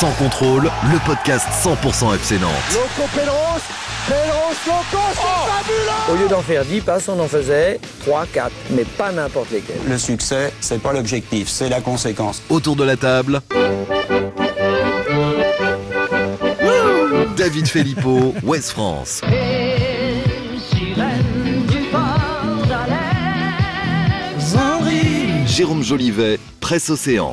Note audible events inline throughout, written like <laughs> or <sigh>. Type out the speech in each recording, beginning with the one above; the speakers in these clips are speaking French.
Sans contrôle, le podcast 100% FC Nantes. Loco Pedros, Pedros Loco, c'est fabuleux Au lieu d'en faire 10 passes, on en faisait 3, 4, mais pas n'importe lesquels. Le succès, c'est pas l'objectif, c'est la conséquence. Autour de la table, David Filippo, West France. Jérôme Jolivet, Presse Océan.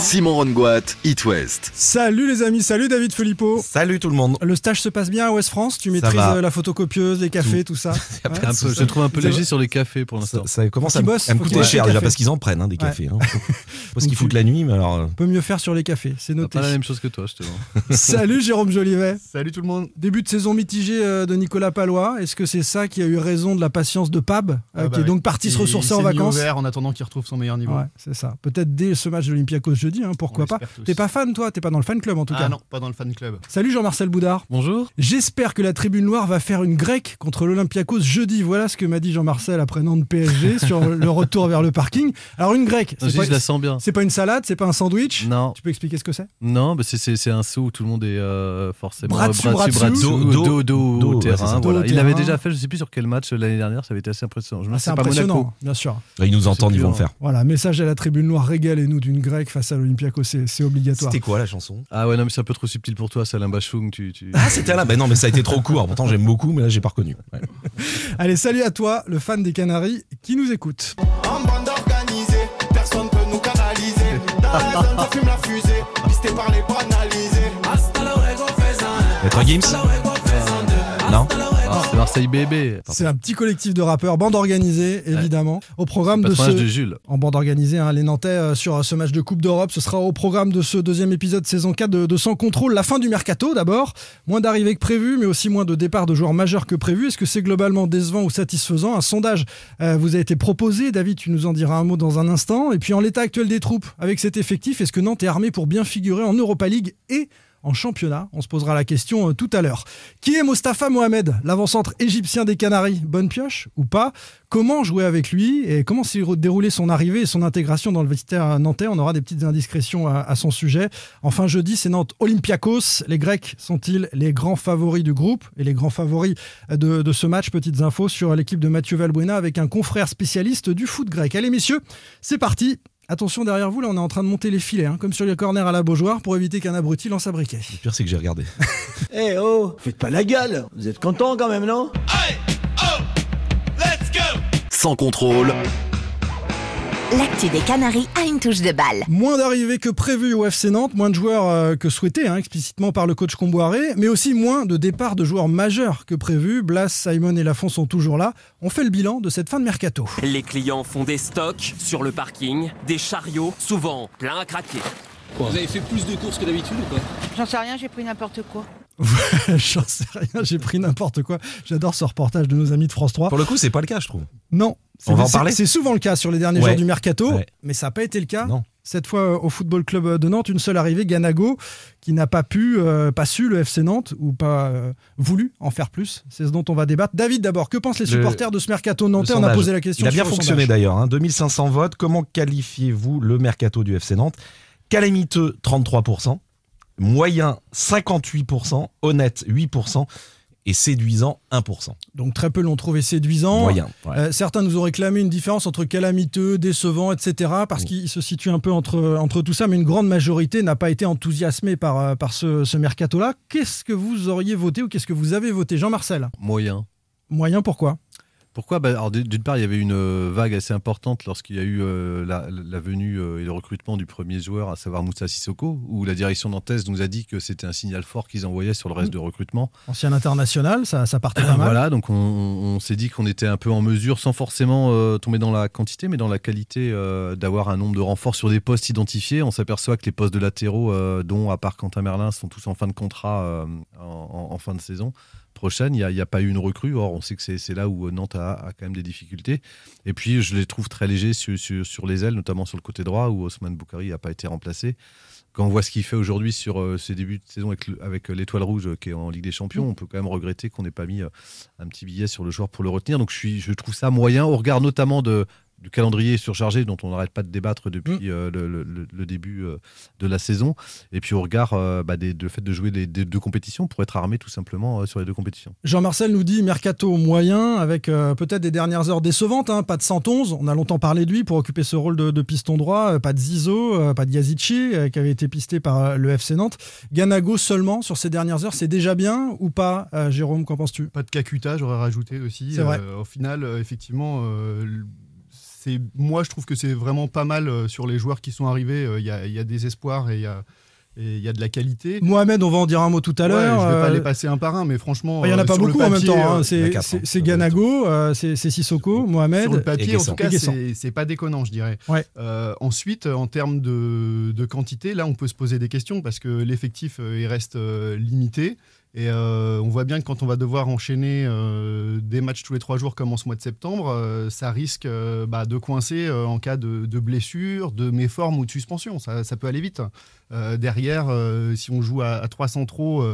Simon Rongoat, It West. Salut les amis, salut David Filippo. Salut tout le monde. Le stage se passe bien à West France Tu maîtrises euh, la photocopieuse, les cafés, tout, ça <laughs> Ouais. Un peu, je trouve un peu léger sur les cafés pour l'instant. ça commence à, me- bossent, à me faut coûter cher déjà parce qu'ils en prennent hein, des Ouais. cafés. Hein. <laughs> parce qu'ils foutent la nuit, mais alors. euh, On peut mieux faire sur les cafés, c'est noté. Pas la même chose que toi, je te vois. <laughs> Salut Jérôme Jolivet. Salut tout le monde. Début de saison mitigée euh, de Nicolas Palois. Est-ce que c'est ça qui a eu raison de la patience de Pab, euh, Ah bah qui est oui. donc parti se ressourcer il en vacances en attendant qu'il retrouve son meilleur niveau. Ouais, c'est ça. Peut-être dès ce match de l'Olympiakos jeudi, hein, pourquoi pas. T'es pas fan toi? T'es pas dans le fan club en tout Ah cas non, pas dans le fan club. Salut Jean-Marcel Boudard. Bonjour. J'espère que la tribune noire va faire une grecque contre l'Olympiakos jeudi. Voilà ce que m'a dit Jean-Marcel après Nantes PSG <laughs> sur le retour vers le parking. Alors une grecque, Je c'est dis, pas, je la sens bien. c'est pas une salade, c'est pas un sandwich? Non, Tu peux expliquer ce que c'est? Non, bah c'est- un saut où tout le monde est euh, forcément Bras dessus, bras Dos, dos, dos, dos, au ouais, c'est terrain. ça. voilà. Dos au Il l'avait déjà fait, je sais plus sur quel match euh, l'année dernière, ça avait été assez impressionnant. Je Ah, dis, impressionnant, bien sûr. Ils nous entendent, ils vont le plus, faire. Voilà, message à la tribune noire, régalez-nous d'une grecque face à l'Olympiakos, c'est obligatoire. C'était quoi la chanson? Ah ouais, non, mais c'est un peu trop subtil pour toi, c'est Alain Bachung. Tu, tu... Ah, c'était là. Ben non, mais ça a été trop court. Pourtant, j'aime beaucoup, mais là, j'ai pas reconnu. Ouais. <laughs> Allez, salut à toi, le fan des Canaries qui nous écoute. En bande organisée, personne peut nous canaliser. Dans la zone, ça fume la fusée. Pisté par les banalisés. Hasta luego, fais-en. C'est Marseille bébé. C'est un petit collectif de rappeurs, bande organisée, évidemment. Au programme de ce... de Jules. En bande organisée, hein, les Nantais euh, sur euh, ce match de Coupe d'Europe. Ce sera au programme de ce deuxième épisode saison 4 de, de Sans Contrôle. La fin du mercato d'abord. Moins d'arrivées que prévu, mais aussi moins de départs de joueurs majeurs que prévu. Est-ce que c'est globalement décevant ou satisfaisant? Un sondage euh, vous a été proposé. David, tu nous en diras un mot dans un instant. Et puis en l'état actuel des troupes, avec cet effectif, est-ce que Nantes est armé pour bien figurer en Europa League et en championnat On se posera la question euh, tout à l'heure. Qui est Mostafa Mohamed, l'avant-centre égyptien des Canaries? Bonne pioche ou pas? Comment jouer avec lui et comment s'est déroulé son arrivée et son intégration dans le vestiaire nantais? On aura des petites indiscrétions à, à son sujet. Enfin, jeudi, c'est Nantes Olympiakos. Les Grecs sont-ils les grands favoris du groupe et les grands favoris de, de ce match? Petites infos sur l'équipe de Mathieu Valbuena avec un confrère spécialiste du foot grec. Allez, messieurs, c'est parti. Attention derrière vous, là on est en train de monter les filets, hein, comme sur les corners à la Beaujoire, pour éviter qu'un abruti lance un briquet. Le pire, c'est que j'ai regardé. <laughs> Eh oh, faites pas la gueule. Vous êtes contents quand même, non? Sans contrôle, L'actu des Canaries a une touche de balle. Moins d'arrivées que prévu au FC Nantes, moins de joueurs euh, que souhaité hein, explicitement par le coach Comboiré, mais aussi moins de départs de joueurs majeurs que prévu. Blas, Simon et Lafont sont toujours là. On fait le bilan de cette fin de mercato. Les clients font des stocks sur le parking, des chariots, souvent pleins à craquer. Vous avez fait plus de courses que d'habitude ou pas? J'en sais rien, j'ai pris n'importe quoi. <laughs> J'en sais rien, j'ai pris n'importe quoi. J'adore ce reportage de nos amis de France 3. Pour le coup, c'est pas le cas, je trouve. Non. On va en parler C'est souvent le cas sur les derniers Ouais. jours du mercato, Ouais. mais ça n'a pas été le cas. Non. Cette fois euh, au Football Club de Nantes, une seule arrivée, Ganago, qui n'a pas pu, euh, pas su le FC Nantes ou pas euh, voulu en faire plus. C'est ce dont on va débattre. David, d'abord, que pensent les Le- supporters de ce mercato nantais? On a posé la question. Il a bien fonctionné d'ailleurs. hein. 2500 votes. Comment qualifiez-vous le mercato du FC Nantes? Calamiteux, 33%. Moyen, 58%. Honnête, 8%. Et séduisant, 1%. Donc très peu l'ont trouvé séduisant. Moyen. ouais. Euh, certains nous ont réclamé une différence entre calamiteux, décevant, etc. Parce Mm. qu'il se situe un peu entre, entre tout ça, mais une grande majorité n'a pas été enthousiasmée par, euh, par ce, ce mercato-là. Qu'est-ce que vous auriez voté ou qu'est-ce que vous avez voté Jean-Marcel? Moyen. Moyen, pourquoi? Pourquoi bah, D'une part, il y avait une euh, vague assez importante lorsqu'il y a eu euh, la, la venue euh, et le recrutement du premier joueur, à savoir Moussa Sissoko, où la direction nantaise nous a dit que c'était un signal fort qu'ils envoyaient sur le reste de recrutement. Ancien international, ça, ça partait pas <coughs> mal. Voilà, donc on, on s'est dit qu'on était un peu en mesure, sans forcément euh, tomber dans la quantité, mais dans la qualité, d'avoir un nombre de renforts sur des postes identifiés. On s'aperçoit que les postes de latéraux, dont à part Quentin Merlin, sont tous en fin de contrat en, en- en fin de saison. Prochaine. Il n'y a, pas eu une recrue. Or, on sait que c'est là où Nantes a, a quand même des difficultés. Et puis, je les trouve très légers sur, sur, sur les ailes, notamment sur le côté droit, où Osman Boukari n'a pas été remplacé. Quand on voit ce qu'il fait aujourd'hui sur euh, ses débuts de saison avec, euh, l'Étoile Rouge euh, qui est en Ligue des Champions, on peut quand même regretter qu'on n'ait pas mis euh, un petit billet sur le joueur pour le retenir. Donc je, suis, je trouve ça moyen, au regard notamment de, du calendrier surchargé dont on n'arrête pas de débattre depuis euh, le, le- le- le début euh, de la saison, et puis au regard euh, bah, des, de fait de jouer des, des deux compétitions pour être armé tout simplement euh, sur les deux compétitions. Jean-Marcel nous dit mercato moyen avec euh, peut-être des dernières heures décevantes. hein. Pas de 111, on a longtemps parlé de lui pour occuper ce rôle de, de piston droit. Euh, Pas de Zizo, euh, pas de Yazici euh, qui avait été pisté par euh, le FC Nantes. Ganago seulement sur ces dernières heures, c'est déjà bien ou pas, euh, Jérôme Qu'en penses-tu? Pas de Kakuta, j'aurais rajouté aussi. C'est vrai. Au final, euh, effectivement, euh, c'est moi je trouve que c'est vraiment pas mal euh, sur les joueurs qui sont arrivés. Euh, Il y, a, il y a des espoirs et il y a, et il y a de la qualité. Mohamed, on va en dire un mot tout à Ouais, l'heure. je vais pas Euh, les passer un par un, mais franchement, Il n'y en a euh, pas beaucoup en même temps. hein. euh, C'est- Ganago, euh, c'est Sissoko, Mohamed. Sur le papier, en tout cas, c'est pas déconnant, je dirais. Ouais. Euh, ensuite, en termes de, de quantité, là, on peut se poser des questions parce que l'effectif, euh, il reste euh, limité. Et euh, on voit bien que quand on va devoir enchaîner euh, des matchs tous les trois jours comme en ce mois de septembre, euh, ça risque bah, de coincer en cas de, blessure, de méforme ou de suspension. Ça, peut aller vite. Derrière, si on joue à, à 300 trop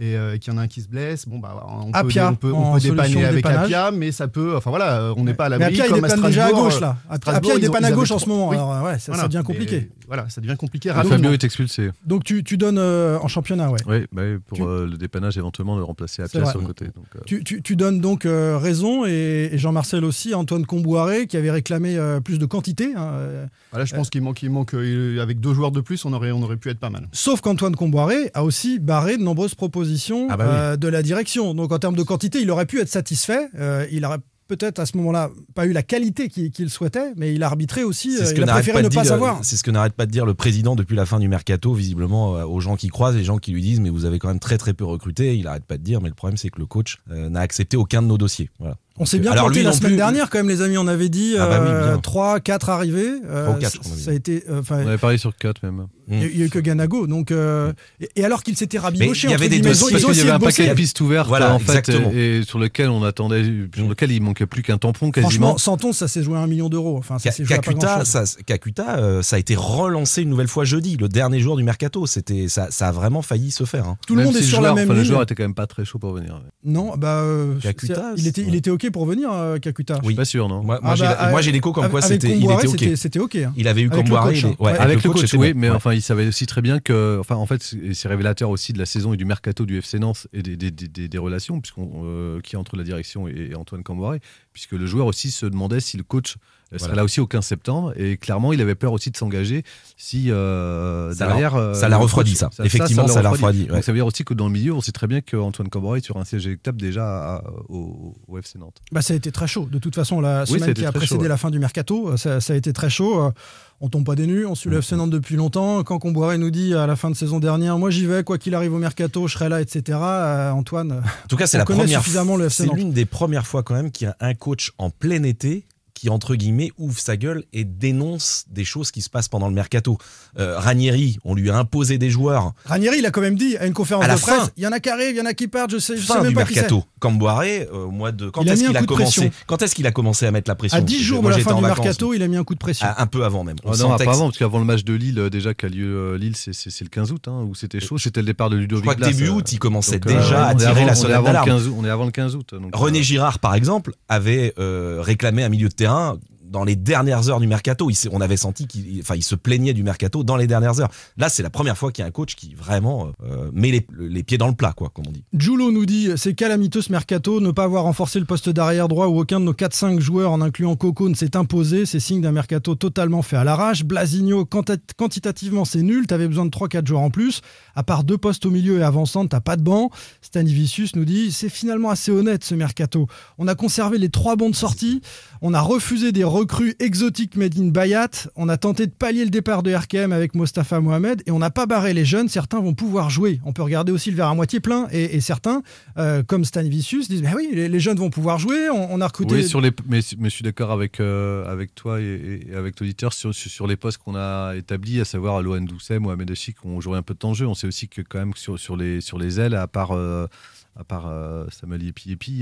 et euh, qu'il y en a un qui se blesse, bon, bah, on peut, Apia, on peut, on peut dépanner avec. Apia, mais ça peut. Enfin voilà, on n'est pas à Mais l'abri. Apia, il comme à dépanne déjà à Strasbourg, gauche euh, là. Apia, Strasbourg, il dépanne à gauche en ce moment. oui. Alors, ouais, ça, ça Voilà, devient mais, compliqué. voilà, ça devient compliqué Ah, rapidement. Fabio est expulsé. Donc tu, tu donnes euh, en championnat, ouais. Oui, bah oui, pour Tu- euh, le dépannage éventuellement de remplacer Apia sur le côté. Donc, euh, Tu, tu- tu donnes donc euh, raison et, et Jean-Marcel aussi, Antoine Comboiré qui avait réclamé euh, plus de quantité. hein, euh, Voilà, je pense qu'il manque, il manque euh, avec deux joueurs de plus, on aurait, on aurait pu être pas mal. Sauf qu'Antoine Comboiré a aussi barré de nombreuses propositions Ah bah oui. euh, de la direction. Donc en termes de quantité, il aurait pu être satisfait. Euh, il aurait peut-être à ce moment-là pas eu la qualité qu'il souhaitait, mais il a arbitré aussi. C'est euh, ce que il a n'arrête préféré pas, ne de pas dire, savoir. c'est ce que n'arrête pas de dire le président depuis la fin du mercato, visiblement aux gens qui croisent, les gens qui lui disent mais vous avez quand même très très peu recruté. Il arrête pas de dire mais le problème c'est que le coach n'a accepté aucun de nos dossiers. Voilà. On s'est bien alors planté lui la semaine plus- dernière quand même les amis. On avait dit Ah bah oui, euh, bien. 3, 4 arrivées. Euh, Trois ou quatre, ça- je crois, ça a été. euh, enfin, on avait parlé sur 4 même. il y a- il y a eu que Ganago. Donc, euh, et, et alors qu'il s'était rabiboché, il y avait des dossiers, ils ont y avait un paquet de pistes ouvertes Voilà, en fait, exactement. et, et sur lequel on attendait, sur lequel il manquait plus qu'un tampon quasiment. Franchement, Santon, ça s'est joué à un million d'euros. Enfin, ça Ka- s'est joué à pas Kakuta, ça, Kakuta, euh, ça a été relancé une nouvelle fois jeudi, le dernier jour du mercato. C'était, ça, ça a vraiment failli se faire. hein. Tout le monde si est sur joueur, la même enfin, Le ligne. joueur était quand même pas très chaud pour venir. ouais. Non, bah, euh, Kakuta, il était, il était ok pour venir, euh, Kakuta. Je suis pas sûr, non Moi, moi, Ah j'ai, bah, moi, euh, j'ai l'écho comme quoi c'était, il était ok. c'était- ok. hein. Il avait eu Avec le Comboiré, coach, il est- hein. ouais, Ouais. Avec le coach, c'était oui, bon. mais Ouais. enfin, il savait aussi très bien que, enfin, en fait, c'est révélateur aussi de la saison et du mercato du FC Nantes et des, des, des- des- des relations puisqu'on, euh, qui entre la direction et, et Antoine Camboiré, puisque le joueur aussi se demandait si le coach serait Voilà. là aussi au 15 septembre et clairement, il avait peur aussi de s'engager si euh, Ça derrière. l'a- euh, ça l'a refroidi, ça. Effectivement, ça l'a refroidi, ouais. Donc, ça veut dire aussi que dans le milieu, on sait très bien qu'Antoine Camboiré est sur un siège électable déjà à- au, au FC Nantes. Bah, ça a été très chaud. De toute façon, la Oui, ça a semaine qui a précédé chaud, ouais. la fin du mercato, euh, ça, ça a été très chaud. On tombe pas des nues, on suit le FC Nantes depuis longtemps. Quand Comboiré nous dit à la fin de saison dernière, moi j'y vais, quoi qu'il arrive au mercato, je serai là, etc. euh, Antoine, En tout cas, c'est On la connaît première. suffisamment le FC C'est l'une des premières fois quand même qu'il y a un coach en plein été qui entre guillemets ouvre sa gueule et dénonce des choses qui se passent pendant le mercato. Euh, Ranieri, on lui a imposé des joueurs Ranieri, il a quand même dit à une conférence À la de presse, il y en a qui arrivent, il y en a qui partent, je sais, je sais même du pas mercato. Camboiré, euh, au mois de quand est-ce qu'il a de commencé. Quand est-ce qu'il a commencé à mettre la pression À 10 jours de Moi, la j'étais fin en du vacances, mercato, il a mis un coup de pression. Un peu avant même. On Ah non, que- apparemment, parce qu'avant le match de Lille, euh, déjà, qui a lieu euh, Lille, c'est- le 15 août, hein, où c'était chaud. C'était le départ de Ludovic Je crois que début euh, août, il commençait donc, déjà à tirer avant- la sonnette avant le d'alarme. 15 août- On est avant le 15 août. donc, René Girard, par exemple, avait réclamé un milieu de terrain Dog. Dans les dernières heures du mercato. Il on avait senti qu'il enfin, il se plaignait du mercato dans les dernières heures. Là, c'est la première fois qu'il y a un coach qui vraiment euh, met les, les pieds dans le plat, quoi, comme on dit. Julo nous dit c'est calamiteux ce mercato, ne pas avoir renforcé le poste d'arrière droit où aucun de nos 4-5 joueurs, en incluant Coco, ne s'est imposé. C'est signe d'un mercato totalement fait à l'arrache. Blasigno, quanti- quantitativement, c'est nul. T'avais besoin de 3-4 joueurs en plus. À part deux postes au milieu et avançante, t'as pas de banc. Stanivicius nous dit c'est finalement assez honnête ce mercato. On a conservé les trois bons de sortie. On a refusé des recrue exotique made in Bayat. On a tenté de pallier le départ de RKM avec Mostafa Mohamed et on n'a pas barré les jeunes. Certains vont pouvoir jouer. On peut regarder aussi le verre à moitié plein et, certains, euh, comme Stan Vicius, disent bah oui, les, jeunes vont pouvoir jouer. On, on a recruté. Oui, sur les, mais, je suis d'accord avec, euh, avec toi et, avec l'auditeur sur, sur, les postes qu'on a établis, à savoir Lohan Doucet, Mohamed qui ont joué un peu de temps jeu. On sait aussi que quand même sur, sur, les, sur les ailes, à part, euh, à part euh, Samuel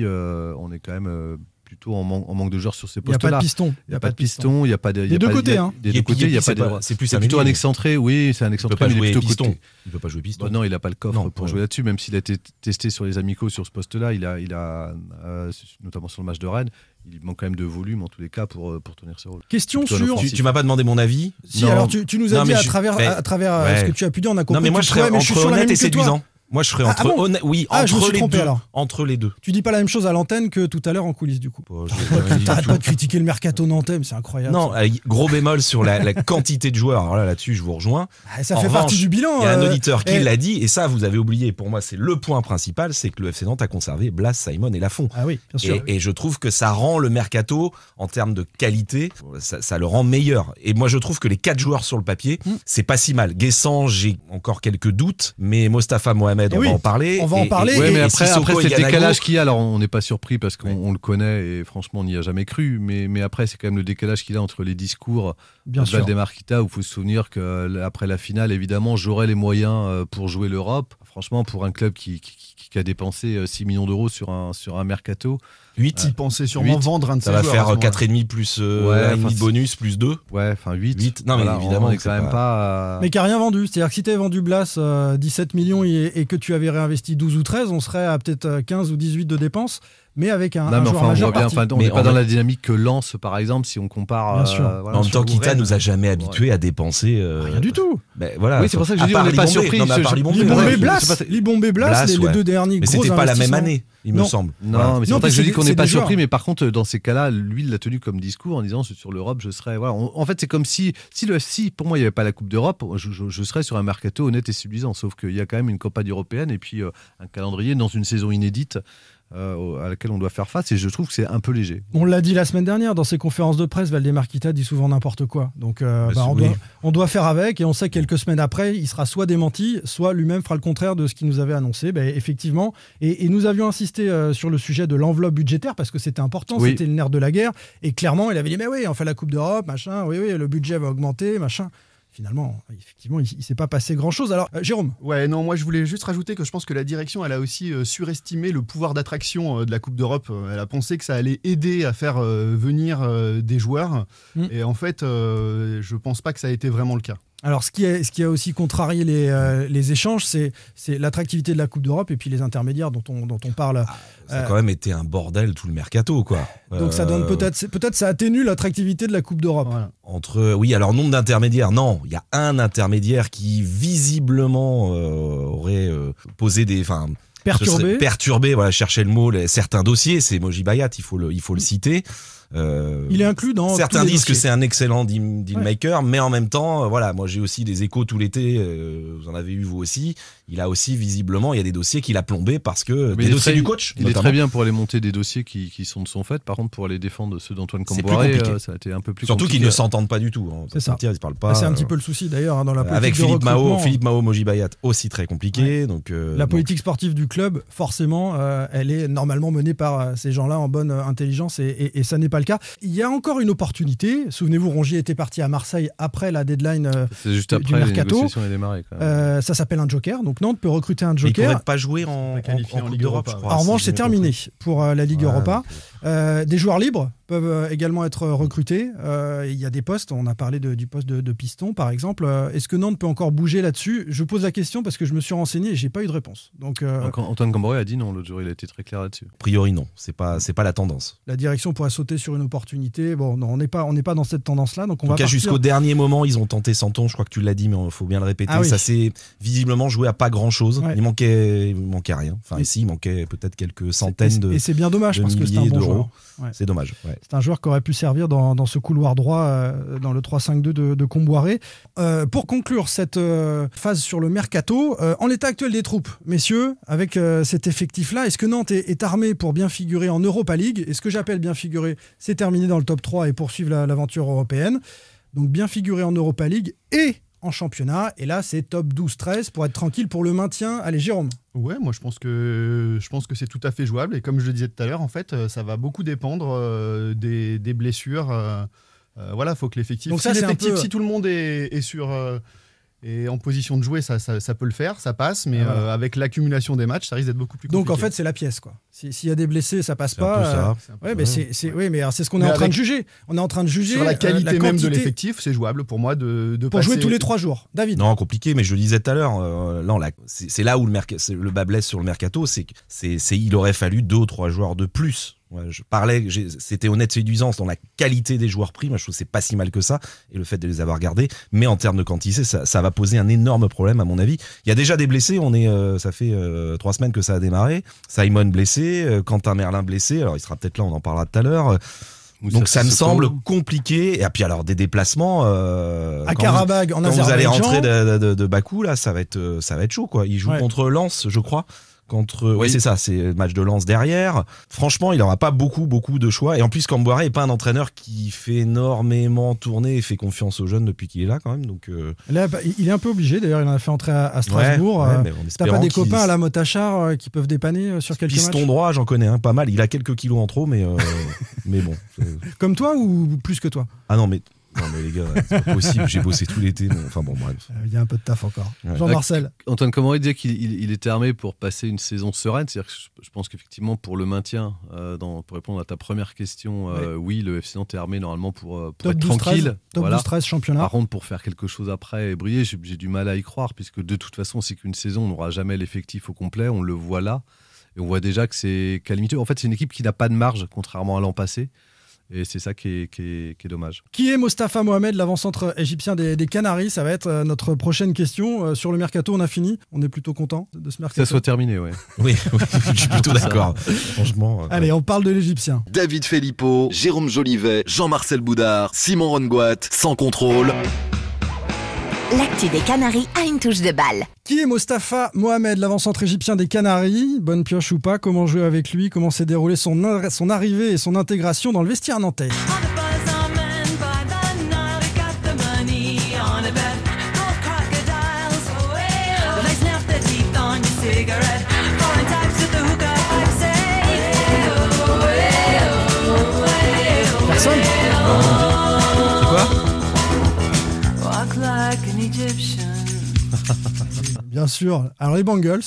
euh, on est quand même plutôt en, man- en manque de joueurs sur ces Il n'y a pas postes-là. de piston. Il n'y a pas de piston, il n'y a pas de. il y Des a deux côtés, il y a- hein. Des deux Yepi côtés, il n'y a Yepi, pas c'est de. pas- c'est plus plutôt un excentré, oui, c'est un Il peut excentré, pas mais il est jouer plutôt piston. côté. Il peut pas jouer piston. Bah non, il n'a pas le coffre pour jouer là-dessus, même s'il a été testé sur les amicaux sur ce poste-là, il a, il a euh, notamment sur le match de Rennes, il manque quand même de volume en tous les cas pour, euh, pour tenir ce rôle. Question sur. Tu, tu m'as pas demandé mon avis Si, Non. alors tu, tu nous as Non, dit à je- travers, mais- à travers ouais. ce que tu as pu dire, on a compris. Non mais moi je tu serais mais je suis entre sur la même et séduisant. Moi je serais entre ah bon oui Ah, entre les trompé, deux. alors. Entre les deux. Tu dis pas la même chose à l'antenne que tout à l'heure en coulisses du coup. <laughs> Je- T'arrêtes pas de critiquer le mercato nantais, mais c'est incroyable. Non, euh, gros bémol sur la, la quantité de joueurs. Alors là, là-dessus, je vous rejoins. Ah, ça En fait revanche, partie du bilan. Il y a un euh, auditeur qui et- l'a dit, et ça, vous avez oublié. Pour moi, c'est le point principal, c'est que le FC Nantes a conservé Blas, Simon et Lafont. Ah oui, bien sûr. Et, et je trouve que ça rend le mercato, en termes de qualité, ça, ça le rend meilleur. Et moi, je trouve que les quatre joueurs sur le papier, Mm. c'est pas si mal. Guessant, j'ai encore quelques doutes, mais Mostafa Mohamed, On oui, va en parler. on va en Et- parler. et- Oui, et- mais après, Sissoko après c'est le décalage qu'il y a. Alors, on n'est pas surpris parce qu'on on le connaît et franchement, on n'y a jamais cru. Mais, mais après, c'est quand même le décalage qu'il a entre les discours Bien de sûr. Où il faut se souvenir qu'après la finale, évidemment, j'aurai les moyens euh, pour jouer l'Europe. Franchement, pour un club qui, qui, qui- qui a dépensé euh, 6 millions d'euros sur un, sur un mercato, 8. Il pensait sûrement vendre un de Ça ses va joueurs à faire ce moment-là. 4,5 plus euh, Ouais, bonus plus 2. ouais, enfin 8. Huit. Non, mais évidemment on est que quand c'est même pas. euh, Mais qui a rien vendu. C'est-à-dire que si tu avais vendu Blas euh, 17 millions et, et que tu avais réinvesti 12 ou 13, on serait à peut-être euh, 15 ou 18 de dépenses, mais avec un, Non, un mais joueur enfin, on majeur voit bien, enfin, on Mais n'est pas en dans la dynamique que Lance, par exemple, si on compare. Bien sûr. euh, voilà, en même temps, Kita nous a jamais habitués à dépenser. euh, Rien du tout. ben, voilà. Oui, c'est pour ça que je dis, on n'est pas surpris, mais Libombé, Blas, Libombé Blas, les, deux derniers Mais c'était pas la même année, il me semble. Non, Voilà. mais c'est pour ça que je dis qu'on n'est pas surpris, mais par contre, dans ces cas-là, lui, il l'a tenu comme discours en disant sur l'Europe, je serais. Voilà. En fait, c'est comme si, si, le, si pour moi, il n'y avait pas la Coupe d'Europe, je, je- je serais sur un mercato honnête et séduisant. Sauf qu'il y a quand même une campagne européenne et puis euh, un calendrier dans une saison inédite euh, à laquelle on doit faire face, et je trouve que c'est un peu léger. On l'a dit la semaine dernière dans ses conférences de presse, Valdemar Kita dit souvent n'importe quoi. Donc euh, Bah, on, doit, on doit faire avec et on sait que quelques semaines après, il sera soit démenti, soit lui-même fera le contraire de ce qu'il nous avait annoncé. Bah, effectivement, et, et nous avions insisté euh, sur le sujet de l'enveloppe budgétaire parce que c'était important, Oui. c'était le nerf de la guerre. Et clairement, il avait dit mais oui, on fait la Coupe d'Europe, machin, oui, oui, le budget va augmenter, machin. Finalement, effectivement, il, il s'est pas passé grand-chose. Alors, euh, Jérôme, Ouais, non, moi je voulais juste rajouter que je pense que la direction, elle a aussi euh, surestimé le pouvoir d'attraction euh, de la Coupe d'Europe. Elle a pensé que ça allait aider à faire venir des joueurs. Mm. Et en fait, je pense pas que ça a été vraiment le cas. Alors, ce qui, est, ce qui a aussi contrarié les, euh, les échanges, c'est c'est l'attractivité de la Coupe d'Europe et puis les intermédiaires dont on, dont on parle. Ça a Euh, quand même été un bordel tout le mercato, quoi. Donc, ça donne Euh, peut-être peut-être ça atténue l'attractivité de la Coupe d'Europe. Voilà. Entre, oui, alors nombre d'intermédiaires, non. Il y a un intermédiaire qui visiblement euh, aurait euh, posé des. Enfin, Perturbé. perturbé, voilà, chercher le mot, les- certains dossiers, c'est Moji Bayat, il faut le, il faut le citer. Euh, Il est inclus dans. Certains disent que c'est un excellent deal, deal Ouais. maker, mais en même temps, euh, voilà, moi j'ai aussi des échos tout l'été, euh, vous en avez eu vous aussi. Il a aussi visiblement, il y a des dossiers qu'il a plombés parce que Mais des dossiers très- du coach. Il est très bien pour aller monter des dossiers qui, qui sont de son fait. Par contre, pour aller défendre ceux d'Antoine C'est plus Camboire, compliqué. ça a été un peu plus Surtout qu'ils ne s'entendent pas du tout. hein. C'est ça. Ils parlent pas. Bah, c'est un petit peu le souci d'ailleurs hein, dans la politique avec Philippe Mao. Philippe Mao, Moji Bayat aussi très compliqué. Donc euh, La donc, politique sportive du club, forcément, euh, elle est normalement menée par ces gens-là en bonne intelligence et, et- et ça n'est pas le cas. Il y a encore une opportunité. Souvenez-vous, Rongier était parti à Marseille après la deadline. euh, C'est juste du- du après les mercato. négociations ont démarré. Quand même. euh, ça s'appelle un joker. Donc Nantes peut recruter un mais il joker. pourrait pas jouer en, en- en en Coupe Ligue d'Europe, Europa, je crois. en revanche, c'est terminé pour euh, la Ligue Ouais, Europa. Euh, des joueurs libres peuvent euh, également être recrutés. Euh, Il y a des postes, on a parlé de- du poste de, de piston par exemple. Euh, Est-ce que Nantes peut encore bouger là-dessus? Je pose la question parce que je me suis renseigné et j'ai pas eu de réponse. Donc euh, Donc, Antoine Camboire a dit non, l'autre jour, il a été très clair là-dessus. A priori, non. C'est pas, c'est pas la tendance. la direction pourrait sauter sur une opportunité. Bon, non, on n'est pas, on n'est pas dans cette tendance-là. Donc on En va tout cas, partir- jusqu'au dernier moment, ils ont tenté Santon. Je crois que tu l'as dit, mais il faut bien le répéter. Ah oui. Ça s'est visiblement joué à pas grand chose. Ouais. Il manquait, il manquait rien. Enfin, Et- ici, il manquait peut-être quelques Et centaines c'est- de, Et c'est bien dommage parce que c'est un bon Ouais. C'est dommage. ouais. C'est un joueur qui aurait pu servir dans, dans ce couloir droit, euh, dans le 3-5-2 de, de Comboiré. Euh, pour conclure cette euh, phase sur le mercato, euh, en l'état actuel des troupes, messieurs, avec euh, cet effectif-là, est-ce que Nantes est, est armé pour bien figurer en Europa League? Et ce que j'appelle bien figurer, c'est terminer dans le top 3 et poursuivre la- l'aventure européenne. Donc bien figurer en Europa League et en championnat. Et là, c'est top 12-13 pour être tranquille pour le maintien. Allez, Jérôme. Ouais, moi je pense que je pense que c'est tout à fait jouable et comme je le disais tout à l'heure, en fait, euh, ça va beaucoup dépendre euh, des, des blessures. euh, voilà, faut que l'effectif. Donc Si ça, l'effectif, peu- si tout le monde est, est sur est en position de jouer, ça, ça, ça peut le faire, ça passe, mais Ah, voilà. euh, avec l'accumulation des matchs, ça risque d'être beaucoup plus compliqué. Donc en fait, c'est la pièce, quoi. Si- S'il y a des blessés, ça passe pas. euh, oui, mais c'est ce qu'on est en train avec- de juger. On est en train de juger sur la euh, qualité même de l'effectif, c'est jouable pour moi de, de pour passer- jouer tous les trois jours. David. Non, compliqué, mais je le disais tout à l'heure, euh, c'est là où le, merc- le bas blesse sur le mercato, c'est que c'est, c'est- il aurait fallu deux ou trois joueurs de plus. Ouais, je parlais, c'était honnête séduisance dans la qualité des joueurs pris. Moi, je trouve que c'est pas si mal que ça, et le fait de les avoir gardés. Mais en termes de quantité, ça, ça va poser un énorme problème, à mon avis. Il y a déjà des blessés. On est, euh, ça fait euh, trois semaines que ça a démarré. Simon blessé, euh, Quentin Merlin blessé. Alors, il sera peut-être là, on en parlera tout à l'heure. Moussa Donc ça me semble compliqué. Et puis alors des déplacements. Euh, À quand Karabag, en quand vous allez rentrer de, de, de Bakou là, ça va être ça va être chaud quoi. Il joue Ouais. contre Lens, je crois. Contre, oui, Oui. c'est ça, c'est le match de Lens derrière. Franchement, il n'aura pas beaucoup, beaucoup de choix. Et en plus, Camboire est pas un entraîneur qui fait énormément tourner et fait confiance aux jeunes depuis qu'il est là quand même. Donc, euh, Là, bah, il est un peu obligé. D'ailleurs, il en a fait entrer à, à Strasbourg. ouais, ouais, Euh, T'as pas des copains à la Motachar euh, qui peuvent dépanner euh, sur quelques Piston matchs droit, j'en connais un pas mal. Il a quelques kilos en trop, mais euh, <laughs> mais bon. Comme toi ou plus que toi? Ah non, mais non mais les gars, c'est pas possible. J'ai bossé tout l'été. mais Enfin bon, bref. Euh, Il y a un peu de taf encore. Ouais. Jean-Marcel. Antoine Comoré disait qu'il il- il était armé pour passer une saison sereine. C'est-à-dire que je, pense qu'effectivement, pour le maintien, euh, dans- pour répondre à ta première question, euh, oui, le FC Nantes est armé normalement pour, pour Top être 12 13. tranquille. Top Voilà. 12 13 championnat. Par contre, pour faire quelque chose après et briller, j'ai j'ai du mal à y croire, puisque de toute façon, c'est qu'une saison, on n'aura jamais l'effectif au complet. On le voit là. Et on voit déjà que c'est calamiteux. En fait, c'est une équipe qui n'a pas de marge, contrairement à l'an passé. Et c'est ça qui est, qui est- qui est dommage. Qui est Mostafa Mohamed, l'avant-centre égyptien des, des Canaries Ça va être euh, notre prochaine question. Euh, sur le mercato, on a fini. On est plutôt content de ce Que mercato. ça soit terminé, ouais. <laughs> Oui, oui, je suis plutôt d'accord. Franchement. euh, Allez, on parle de l'Égyptien. David Filippo, Jérôme Jolivet, Jean-Marcel Boudard, Simon Rongoat, sans contrôle. L'actu des Canaries a une touche de balle. Qui est Mostafa Mohamed, l'avant-centre égyptien des Canaries? Bonne pioche ou pas? Comment jouer avec lui? Comment s'est déroulée son, ar- son arrivée et son intégration dans le vestiaire nantais? Bien sûr. Alors les Bengals.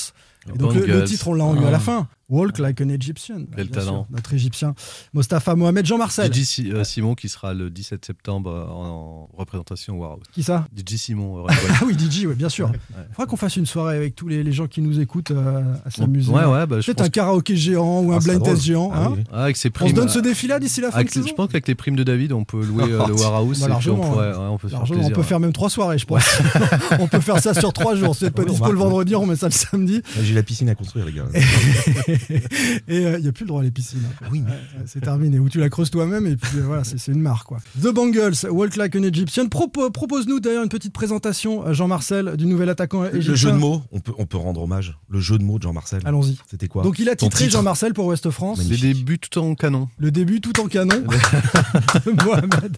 Et donc le, titre, on l'a eu à la Ah. fin. Walk like an Egyptian. Quel Bien talent. sûr, notre Égyptien. Mostafa Mohamed, Jean-Marcel. DJ Si- euh, Simon qui sera le 17 septembre euh, en, en représentation au Warehouse. Qui ça DJ Simon. euh, <laughs> ouais. Ah oui, DJ, oui, bien sûr. Il faudra qu'on fasse une soirée avec tous les, les gens qui nous écoutent euh, à s'amuser. Ouais, ouais, bah, je Peut-être un karaoké géant ou un Ah, c'est blind test géant. Ah hein. oui. Ah, avec ses On primes. se donne ce défi-là d'ici la fin de saison je pense qu'avec les primes de David, on peut louer euh, le Warehouse. Bah, et puis on, pourrait, ouais, on peut faire on peut même trois soirées, je pense. <laughs> on peut faire ça sur trois jours. Si vous n'êtes pas dispo on le vendredi, on met ça le samedi. J'ai la piscine à construire, les gars. <laughs> et il n'y a plus le droit à les piscines. hein. Ouais, ouais, c'est terminé. Ou tu la creuses toi-même et puis euh, voilà, c'est c'est une marque. Quoi. The Bengals, Walk Like an Egyptian. Propo- Propose-nous d'ailleurs une petite présentation, euh, Jean-Marcel, du nouvel attaquant égyptien. Le jeu de mots, on peut, on peut rendre hommage. Le jeu de mots de Jean-Marcel. Allons-y. C'était quoi Donc il a titré Jean-Marcel pour Ouest France. Les Magnifique. débuts tout en canon. Le début tout en canon <laughs> <laughs> Mohamed.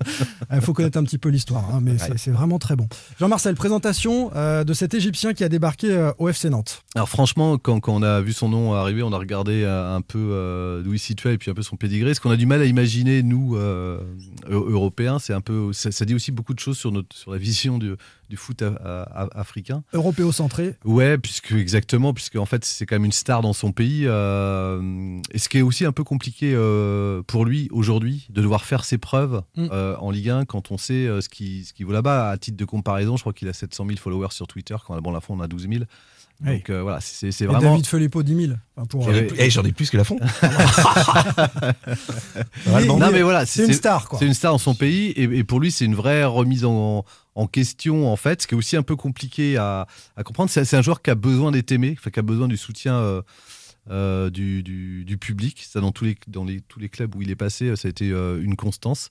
Il faut connaître un petit peu l'histoire, hein, mais c'est- c'est vraiment très bon. Jean-Marcel, présentation euh, de cet Égyptien qui a débarqué euh, au FC Nantes. Alors franchement, quand, quand on a vu son nom arriver, on a regardé euh, un peu euh, d'où il se situait et puis un peu son pédigré. Ce qu'on a du mal à imaginer, nous, euh, Eu- Européens, c'est un peu, ça, ça dit aussi beaucoup de choses sur, notre, sur la vision du, du foot a- a- a- africain. Européocentré. Ouais, puisque exactement, puisque en fait c'est quand même une star dans son pays. et ce qui est aussi un peu compliqué pour lui aujourd'hui, de devoir faire ses preuves Mm. en Ligue 1 quand on sait ce qui ce qui vaut là-bas. À titre de comparaison, je crois qu'il a 700 000 followers sur Twitter, quand bon la fois on a 12 000. Oui. Donc euh, voilà, c'est Et vraiment. David Filippo, 10 000. Enfin, pour, J'en ai, j'en ai plus que la fond. <laughs> <laughs> non mais voilà, c'est une star. C'est une star dans son pays et, et pour lui c'est une vraie remise en, en question en fait, ce qui est aussi un peu compliqué à, à comprendre. C'est un joueur qui a besoin d'être aimé, qui a besoin du soutien euh, euh, du, du- du public. Ça, dans tous les, dans les, tous les clubs où il est passé, ça a été euh, une constance.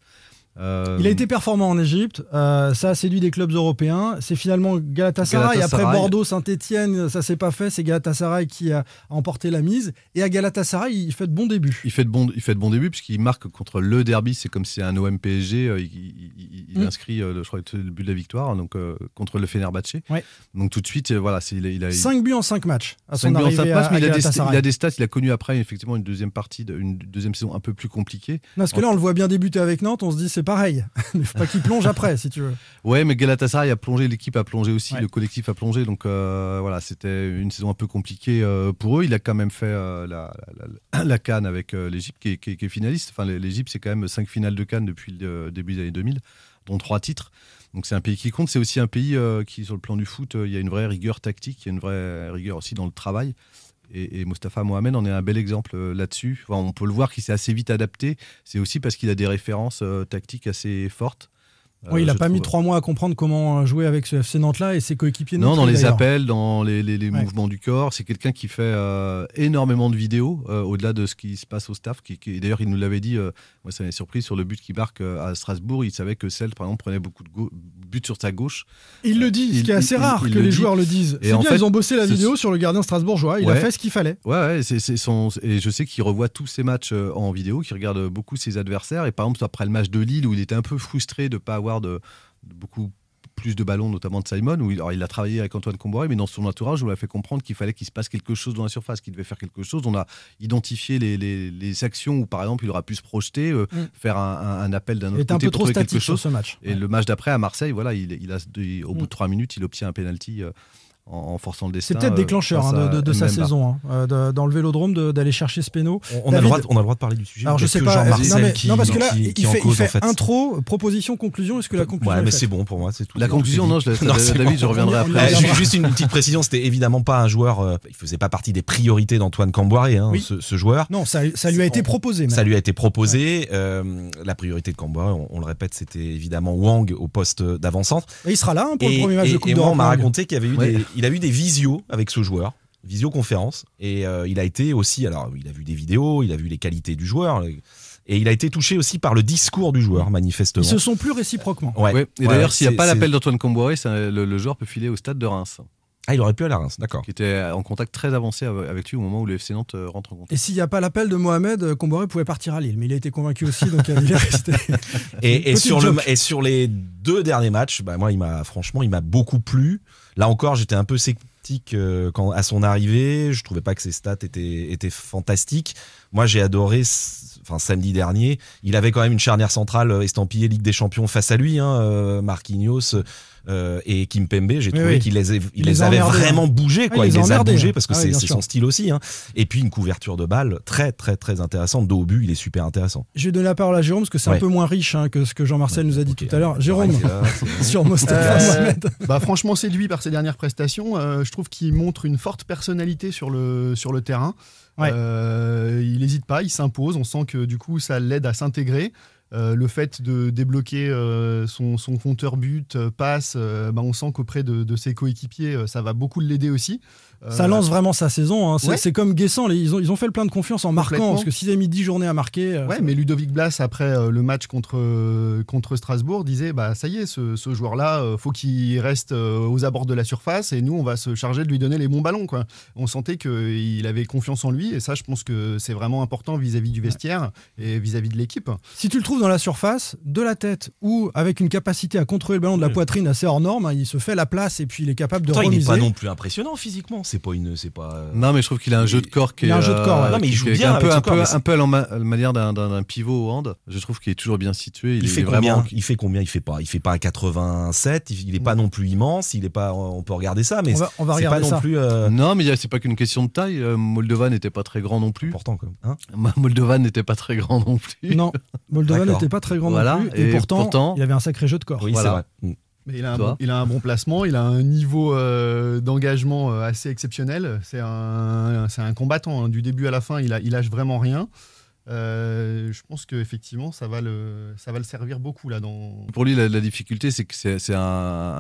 Euh, Il a été performant en Égypte, euh, ça a séduit des clubs européens. C'est finalement Galatasaray. Galatasaray. Après Bordeaux, Saint-Etienne, ça s'est pas fait. C'est Galatasaray qui a emporté la mise. Et à Galatasaray, il fait de bons débuts. Il fait de bons, il fait de bons débuts puisqu'il marque contre le derby. C'est comme si c'est un OM PSG. euh, il, il- il- il Mm. inscrit, je crois, le but de la victoire donc contre le Fenerbahçe. Ouais. Donc tout de suite, voilà, il a, il a 5 buts en 5 matchs à son buts en cinq arrivée matchs, mais il a, des, il a des stats. Il a connu après effectivement une deuxième partie, une deuxième saison un peu plus compliquée. Parce que là, on le voit bien débuter avec Nantes. On se dit c'est pareil. <laughs> Mais faut pas qu'il plonge après, si tu veux. Ouais, mais Galatasaray a plongé, l'équipe a plongé aussi, Ouais. le collectif a plongé. Donc euh, voilà, c'était une saison un peu compliquée euh, pour eux. Il a quand même fait euh, la, la, Cannes avec l'Égypte qui, est- qui est- qui est finaliste. Enfin, l'Égypte, c'est quand même cinq finales de Cannes depuis le début des années 2000, dont trois titres. Donc c'est un pays qui compte. C'est aussi un pays qui, sur le plan du foot, il y a une vraie rigueur tactique, il y a une vraie rigueur aussi dans le travail. Et, Mostafa Mohamed en est un bel exemple euh, là-dessus. On peut le voir qu'il s'est assez vite adapté. C'est aussi parce qu'il a des références euh, tactiques assez fortes. Oui, il Euh, a je pas mis trois mois à comprendre comment jouer avec ce FC Nantes-là et ses coéquipiers. Non, dans les appels, dans les, les- les Ouais. mouvements du corps. C'est quelqu'un qui fait euh, énormément de vidéos, euh, au-delà de ce qui se passe au staff. Qui, qui- D'ailleurs, il nous l'avait dit, euh, moi ça m'a surpris, sur le but qu'il marque euh, à Strasbourg, il savait que Celle, par exemple, prenait beaucoup de buts sur sa gauche. Il le dit, ce qui est assez il- rare il que le les dit. joueurs le disent. Et C'est en bien, fait, ils ont bossé la vidéo sur le gardien strasbourgeois. Il a fait ce qu'il fallait. Ouais, ouais, son... et je sais qu'il revoit tous ses matchs euh, en vidéo, qu'il regarde beaucoup ses adversaires. Et par exemple, après le match de Lille, où il était un peu frustré de ne pas avoir de, de beaucoup plus de ballons, notamment de Simon, où il, alors, il a travaillé avec Antoine Comboiré, mais dans son entourage, on lui a fait comprendre qu'il fallait qu'il se passe quelque chose dans la surface, qu'il devait faire quelque chose. On a identifié les, les- les actions où, par exemple, il aura pu se projeter, euh, Mm. faire un, appel d'un autre était un côté peu pour trop trouver quelque sur chose. ce match. Et le match d'après à Marseille, voilà, il, il a, au bout Mm. de trois minutes, il obtient un penalty euh, en, en forçant le destin. C'est peut-être euh, déclencheur hein, de, à de- de sa saison, hein, euh, de- dans le vélodrome, d'aller chercher ce péno. On, on a le droit, de- on a le droit de parler du sujet. Alors je sais que pas. Jean-Marcel non, mais, qui, non, parce que là, qui- il, qui fait, il cause, fait en fait. intro, proposition, conclusion. Est-ce que la conclusion Ouais, mais c'est bon pour moi, c'est tout. La conclusion, non, je laisse <laughs> c'est David, je reviendrai On y- après. Euh, juste une petite précision, c'était évidemment pas un joueur. euh, il faisait pas partie des priorités d'Antoine Camboiré, hein, Oui. ce, ce joueur. Non, ça, ça lui a été proposé. Ça lui a été proposé. euh, la priorité de Camboiré, on, le répète, c'était évidemment Wang au poste d'avant-centre. Et il sera là hein, pour le premier match de Coupe et on m'a raconté qu'il y avait eu des, il a eu des visios avec ce joueur, visioconférence, et euh, il a été aussi, alors il a vu des vidéos, il a vu les qualités du joueur, et il a été touché aussi par le discours du joueur, manifestement. Ils se sont plus réciproquement. Ouais. Ouais. Et Ouais, d'ailleurs, s'il n'y a pas l'appel d'Antoine Comboiré, le, le joueur peut filer au stade de Reims, Ah, il aurait pu aller à Reims, d'accord. qui était en contact très avancé avec lui au moment où le FC Nantes euh, rentre en contact. Et s'il n'y a pas l'appel de Mohamed, euh, Comboiré pouvait partir à Lille. Mais il a été convaincu aussi, donc il est resté. <laughs> Et, sur le, joke. et sur les deux derniers matchs, bah moi, il m'a franchement, il m'a beaucoup plu. Là encore, j'étais un peu sceptique euh, quand à son arrivée. Je trouvais pas que ses stats étaient étaient fantastiques. Moi, j'ai adoré. Enfin, samedi dernier, il avait quand même une charnière centrale euh, estampillée Ligue des Champions face à lui, hein, euh, Marquinhos euh, et Kimpembe. J'ai trouvé oui. qu'il les, il Il les les a avait vraiment bougés, Ah, quoi. il il les a les a bougés hein. parce que Ah c'est son style aussi. Hein. Et puis une couverture de balle très, très, très intéressante. Dos au but, il est super intéressant. Je vais donner la parole à Jérôme parce que c'est un peu moins riche hein, que ce que Jean-Marcel nous a dit tout à l'heure. Jérôme, là, <laughs> sur Mostafa Euh, <laughs> bah, franchement séduit par ses dernières prestations. Euh, je trouve qu'il montre une forte personnalité sur le, sur le terrain. Euh, il n'hésite pas, il s'impose. On sent que du coup ça l'aide à s'intégrer. Euh, le fait de débloquer euh, son, compteur but, passe, bah, on sent qu'auprès de, ses coéquipiers, ça va beaucoup l'aider aussi. Euh, Ça lance vraiment sa saison. hein. C'est ouais. comme Guessant. Ils ont, ils ont fait le plein de confiance en marquant. Parce que s'ils avaient mis 10 journées à marquer. euh, Ouais, mais Ludovic Blas, après euh, le match contre, euh, contre Strasbourg, disait bah, ça y est, ce, ce joueur-là, euh, faut qu'il reste euh, aux abords de la surface et nous, on va se charger de lui donner les bons ballons. Quoi. On sentait qu'il avait confiance en lui et ça, je pense que c'est vraiment important vis-à-vis du vestiaire et vis-à-vis de l'équipe. Si tu le trouves dans la surface, de la tête ou avec une capacité à contrôler le ballon de la Ouais. poitrine assez hors norme, hein, il se fait la place et puis il est capable de Pourtant, il n'est remiser. pas non plus impressionnant physiquement. C'est pas une, c'est pas. euh, Non, mais je trouve qu'il a un jeu de corps qui Il est. a un jeu de corps, ouais. euh, Non, mais il joue bien un peu, un peu, un peu à la ma- la manière d'un- pivot au hand. Je trouve qu'il est toujours bien situé. Il, Il est fait vraiment. combien? Il fait combien? Il fait pas. Il fait pas un 87. Il, est pas non plus immense. Il est pas. On peut regarder ça, mais On va, on va c'est pas regarder non ça. plus euh, Non, mais il y a- c'est pas qu'une question de taille. Moldova n'était pas très grand non plus. important. Quoi. Hein? Moldova n'était pas très grand non plus. Non, <laughs> Moldova n'était pas très grand Voilà, non plus. Et, et pourtant, pourtant- il avait un sacré jeu de corps. oui, Voilà. c'est vrai. Mais il a, un bon, il a un bon placement, il a un niveau euh, d'engagement euh, assez exceptionnel. C'est un, un combattant. hein. Du début à la fin, il, a, il lâche vraiment rien. Euh, je pense qu'effectivement, ça, va le- ça va le servir beaucoup là dans. Pour lui, la, la difficulté, c'est que c'est un,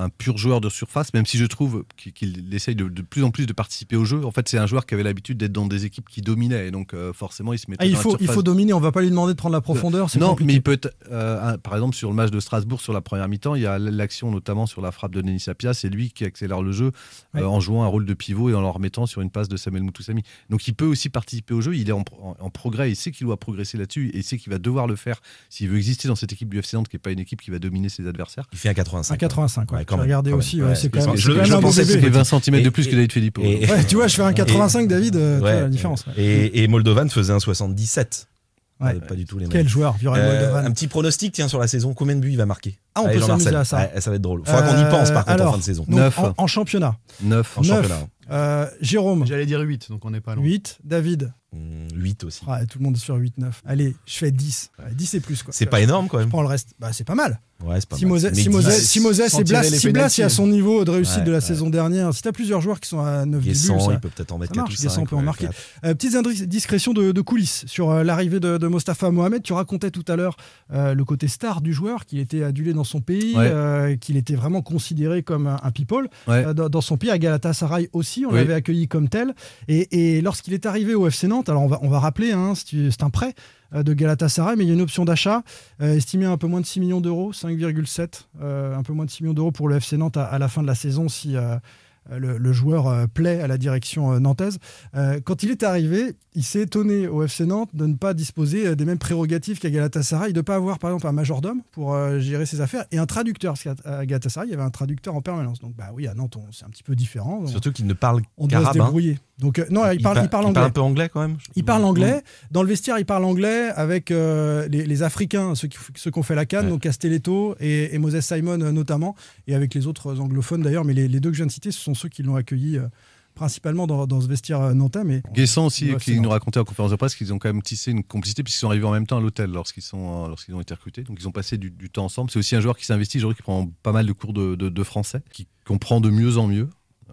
un pur joueur de surface, même si je trouve qu'il essaye de, de plus en plus de participer au jeu. En fait, c'est un joueur qui avait l'habitude d'être dans des équipes qui dominaient, et donc euh, forcément, il se mettait Ah, il, dans la faut, il faut dominer, on va pas lui demander de prendre la profondeur. c'est Non, compliqué. mais il peut être, euh, par exemple, sur le match de Strasbourg, sur la première mi-temps, il y a l'action notamment sur la frappe de Denis Sapia, c'est lui qui accélère le jeu euh, Ouais. en jouant un rôle de pivot et en le remettant sur une passe de Samuel Moutoussami. Donc il peut aussi participer au jeu, il est en, en- en progrès, il sait qu'il doit progresser là-dessus, et il sait qu'il va devoir le faire s'il veut exister dans cette équipe du FC Nantes, qui n'est pas une équipe qui va dominer ses adversaires. Il fait un 85. Un 85, ouais. Ouais, quand même, quand aussi, ouais, c'est quand je- même, je- je même un beau pensais que fait 20 cm de Et- plus que David Filippo. et- Ouais, tu vois, je fais un 85, Et- David, euh, tu vois la différence. ouais. Et, et Moldovan faisait un 77. Ouais. Pas, pas du tout les mêmes. Quel joueur, Viorel Euh, Moldovan. un petit pronostic, tiens, sur la saison. Combien de buts il va marquer Ah, on Allez, peut s'amuser à ça. Ça va être drôle. Faudra qu'on y Euh, pense, par contre, alors, en fin de saison. donc, Neuf. En, en championnat. 9. En Neuf. championnat. Euh, Jérôme, J'allais dire 8, donc on n'est pas loin. 8. David, 8 aussi. Ah, tout le monde est sur 8-9. Allez, je fais 10. Ouais, 10 et plus. quoi. C'est pas énorme quand Je même. prends le reste. Bah, c'est pas mal. Ouais, c'est pas Si. Moses, Mais si 10, Moses, c'est- si Moses sans et Blas, si Blas est à son niveau de réussite Ouais, de la ouais. saison dernière, si tu as plusieurs joueurs qui sont à 9 Guessant, buts, ça- il peut peut-être en mettre ça 4 ou marche, 5. Guessant peut en marquer. Euh, petites indis- discrétions de, de coulisses sur euh, l'arrivée de, de Mostafa Mohamed. Tu racontais tout à l'heure euh, le côté star du joueur, qu'il était adulé dans son pays, qu'il était vraiment considéré comme un, un people dans, dans son pays. À Galatasaray aussi, on Oui. l'avait accueilli comme tel. Et, et lorsqu'il est arrivé au FC Nantes, alors on va, on va rappeler, hein, c'est un prêt de Galatasaray, mais il y a une option d'achat euh, estimée à un peu moins de 6 millions d'euros, 5,7, euh, un peu moins de 6 millions d'euros pour le FC Nantes à, à la fin de la saison si euh, le, le joueur euh, plaît à la direction euh, nantaise. Euh, quand il est arrivé, il s'est étonné au FC Nantes de ne pas disposer euh, des mêmes prérogatives qu'à Galatasaray, de ne pas avoir par exemple un majordome pour euh, gérer ses affaires et un traducteur. Parce qu'à Galatasaray, il y avait un traducteur en permanence. Donc bah oui, à Nantes, on- c'est un petit peu différent. On- Surtout qu'il ne parle on doit se qu'arabe. hein. débrouiller. Donc euh, non, il, parle, il parle Il anglais. parle un peu anglais quand même. Il parle anglais. Dans le vestiaire, il parle anglais avec euh, les, les Africains, ceux qui ceux qui ont fait la canne, Ouais. donc Castelletto et, et Moses Simon euh, notamment, et avec les autres anglophones d'ailleurs. Mais les, les deux que je viens de citer, ce sont ceux qui l'ont accueilli euh, principalement dans, dans ce vestiaire nantais. Mais Guessant aussi, Ouais, qui nous bon. racontait en conférence de presse qu'ils ont quand même tissé une complicité puisqu'ils sont arrivés en même temps à l'hôtel lorsqu'ils ont été recrutés. Donc ils ont passé du, du temps ensemble. C'est aussi un joueur qui s'investit, qui prend pas mal de cours de, de- de français, qui comprend de mieux en mieux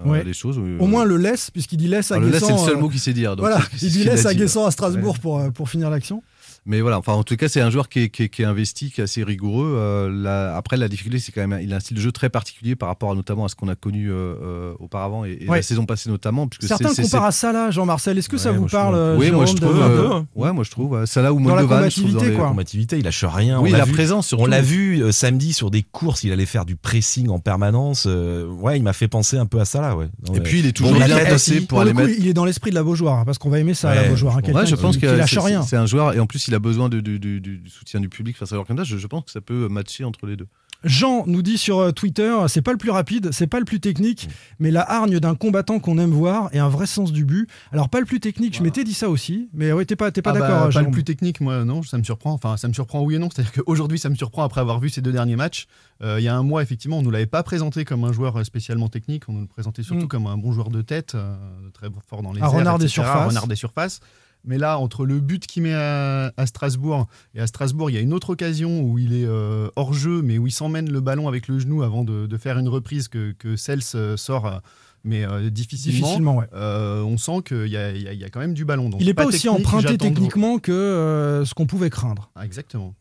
Ouais. les choses. au moins le laisse, puisqu'il dit laisse à Alors, le laisse, Guessant. c'est le seul euh, mot qu'il sait dire. donc voilà, il dit laisse à Guessant ouais. à Strasbourg Ouais. pour, euh, pour finir l'action. Mais voilà, enfin en tout cas c'est un joueur qui est, qui est- qui est investi, qui est assez rigoureux. Euh, la- après la difficulté c'est quand même il a un style de jeu très particulier par rapport à, notamment à ce qu'on a connu euh, euh, auparavant et, et Ouais. la saison passée notamment. Puisque Certains comparent à Salah, Jean-Marcel. Est-ce que ça vous moi, je parle Oui, moi je trouve. de- euh, ouais, moi je trouve. Salah ou Dans la Moldovan, je trouve combativité, dans les- quoi. combativité, il lâche rien. Oui, on l'a la vu, présence surtout. On l'a vu euh, samedi sur des courses, il allait faire du pressing en permanence. euh, ouais, il m'a fait penser un peu à ça là. Ouais. Non, Et ouais. puis il est toujours Bon, la bien placé pour Pour aller coup, mettre. il est dans l'esprit de la Beaujoire, parce qu'on va aimer ça, la Beaujoire. hein, je pense qui que lâche c'est- rien. c'est un joueur et en plus il a besoin de- du, du- du- du soutien du public face à ça. Je, je pense que ça peut matcher entre les deux. Jean nous dit sur euh, Twitter, c'est pas le plus rapide, c'est pas le plus technique, Mm. mais la hargne d'un combattant qu'on aime voir et un vrai sens du but. Alors pas le plus technique, je m'étais dit ça aussi, mais ouais, t'es pas, t'es pas Ah bah, d'accord, Pas le plus technique, moi, non, ça me surprend. Enfin, ça me surprend oui et non. C'est-à-dire qu'aujourd'hui, ça me surprend après avoir vu ces deux derniers matchs. Euh, il y a un mois, effectivement, on nous l'avait pas présenté comme un joueur spécialement technique. On nous le présentait surtout Mm. comme un bon joueur de tête, euh, très fort dans les Un airs, renard des etc., surfaces. un renard des surfaces. Mais là, entre le but qu'il met à, à Strasbourg et à Strasbourg, il y a une autre occasion où il est euh, hors jeu, mais où il s'emmène le ballon avec le genou avant de, de faire une reprise que, que Cels euh, sort, euh, mais euh, difficilement. Difficilement, ouais. Euh, on sent qu'il y y a- il y a quand même du ballon. Donc, Il n'est pas, aussi technique, emprunté de- techniquement que euh, ce qu'on pouvait craindre. Ah, exactement.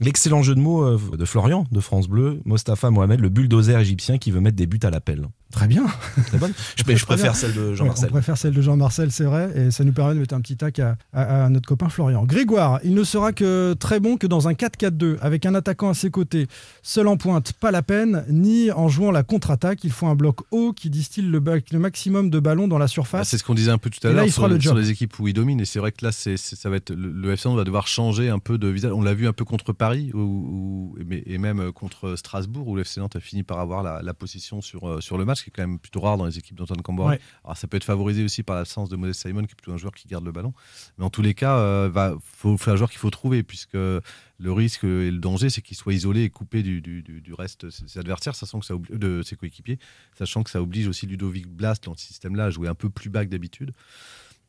L'excellent jeu de mots de Florian de France Bleu, Mostafa Mohamed, le bulldozer égyptien qui veut mettre des buts à l'appel. Très bien. Très bonne. <laughs> Je, préfère celle de Ouais, Jean-Marcel. on préfère celle de Jean-Marcel, c'est vrai, et ça nous permet de mettre un petit tac à, à- à notre copain Florian. Grégoire, il ne sera que très bon que dans un 4-4-2, avec un attaquant à ses côtés. Seul en pointe, pas la peine, ni en jouant la contre-attaque. Il faut un bloc haut qui distille le, le maximum de ballons dans la surface. c'est ce qu'on disait un peu tout à l'heure sur, le sur les équipes où il domine. Et c'est vrai que là, c'est, c'est- ça va être le, le FC va devoir changer un peu de visage. On l'a vu un peu contre Paris où- et même contre Strasbourg où le FC Nantes a fini par avoir la, la possession sur, euh, sur le match, qui est quand même plutôt rare dans les équipes d'Antoine Camboré. Ouais. Alors ça peut être favorisé aussi par l'absence de Moses Simon, qui est plutôt un joueur qui garde le ballon. Mais en tous les cas, euh, va, faut, faut un joueur qu'il faut trouver, puisque le risque et le danger, c'est qu'il soit isolé et coupé du, du- du- du reste de ses adversaires, sachant que ça obli- de ses coéquipiers, sachant que ça oblige aussi Ludovic Blast dans ce système-là à jouer un peu plus bas que d'habitude.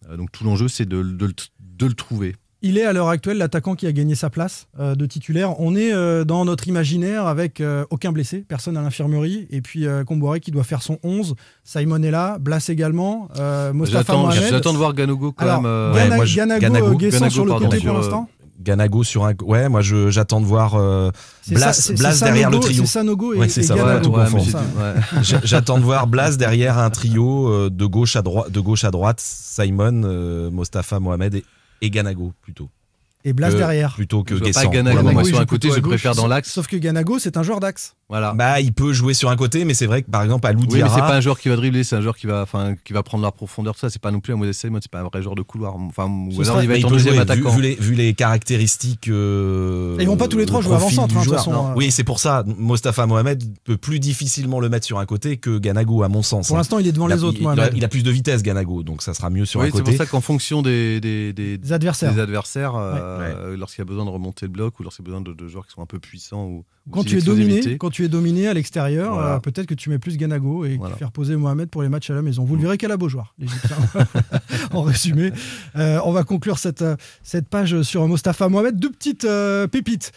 Euh, donc tout l'enjeu, c'est de, de le- de le trouver. Il est à l'heure actuelle l'attaquant qui a gagné sa place euh, de titulaire. On est euh, dans notre imaginaire avec euh, aucun blessé, personne à l'infirmerie, et puis euh, Comboiré qui doit faire son 11. Simon est là, Blas également, euh, Mostafa Mohamed. j'attends de voir Ganogo quand Alors, même. euh, Gana- ouais, moi, je- Ganago, Ganago, Ganago, sur le pardon, côté sur, pour l'instant. Ganago sur un. Ouais, moi je- j'attends de voir euh, Blas, ça- derrière le trio. C'est Sanogo et, Ouais, c'est et ça, ouais, ouais, J'attends de voir Blas derrière un trio euh, de gauche à droite, de gauche à droite, Simon, euh, Mostafa Mohamed et, et Ganago plutôt. Et Blas derrière. Plutôt que Guessant. pas Ganago, moi sur un côté, je préfère dans l'axe. Sauf que Ganago, c'est un joueur d'axe. Voilà. Bah, il peut jouer sur un côté, mais c'est vrai que par exemple, à Oui, mais c'est pas un joueur qui va dribbler, c'est un joueur qui va, enfin, qui va prendre la profondeur. Tout ça, c'est pas non plus un Moses Simon, c'est pas un vrai joueur de couloir. Enfin, ou alors il va être il en deuxième jouer, vu, attaquant. vu les, vu les caractéristiques. euh, Et ils vont pas tous les trois jouer profil avant-centre, du hein, de toute joueur. façon, euh. Oui, c'est pour ça. Mostafa Mohamed peut plus difficilement le mettre sur un côté que Ganago, à mon sens. Pour hein. l'instant, il est devant il a, les autres, il- il a- Mohamed. il a plus de vitesse, Ganago, donc ça sera mieux sur Oui, un c'est côté. pour ça qu'en fonction des, des, des, Des adversaires. des adversaires, euh, lorsqu'il y a besoin de remonter le bloc ou lorsqu'il y a besoin de, de joueurs qui sont un peu puissants ou, ou Quand tu es dominé, quand tu es dominé à l'extérieur, Voilà. euh, peut-être que tu mets plus Ganago et Voilà. faire poser Mohamed pour les matchs à la maison. Vous le verrez qu'à la Beaujoire, l'Égyptien. <laughs> <laughs> en résumé, Euh, on va conclure cette, euh, cette page sur Mostafa Mohamed. Deux petites euh, pépites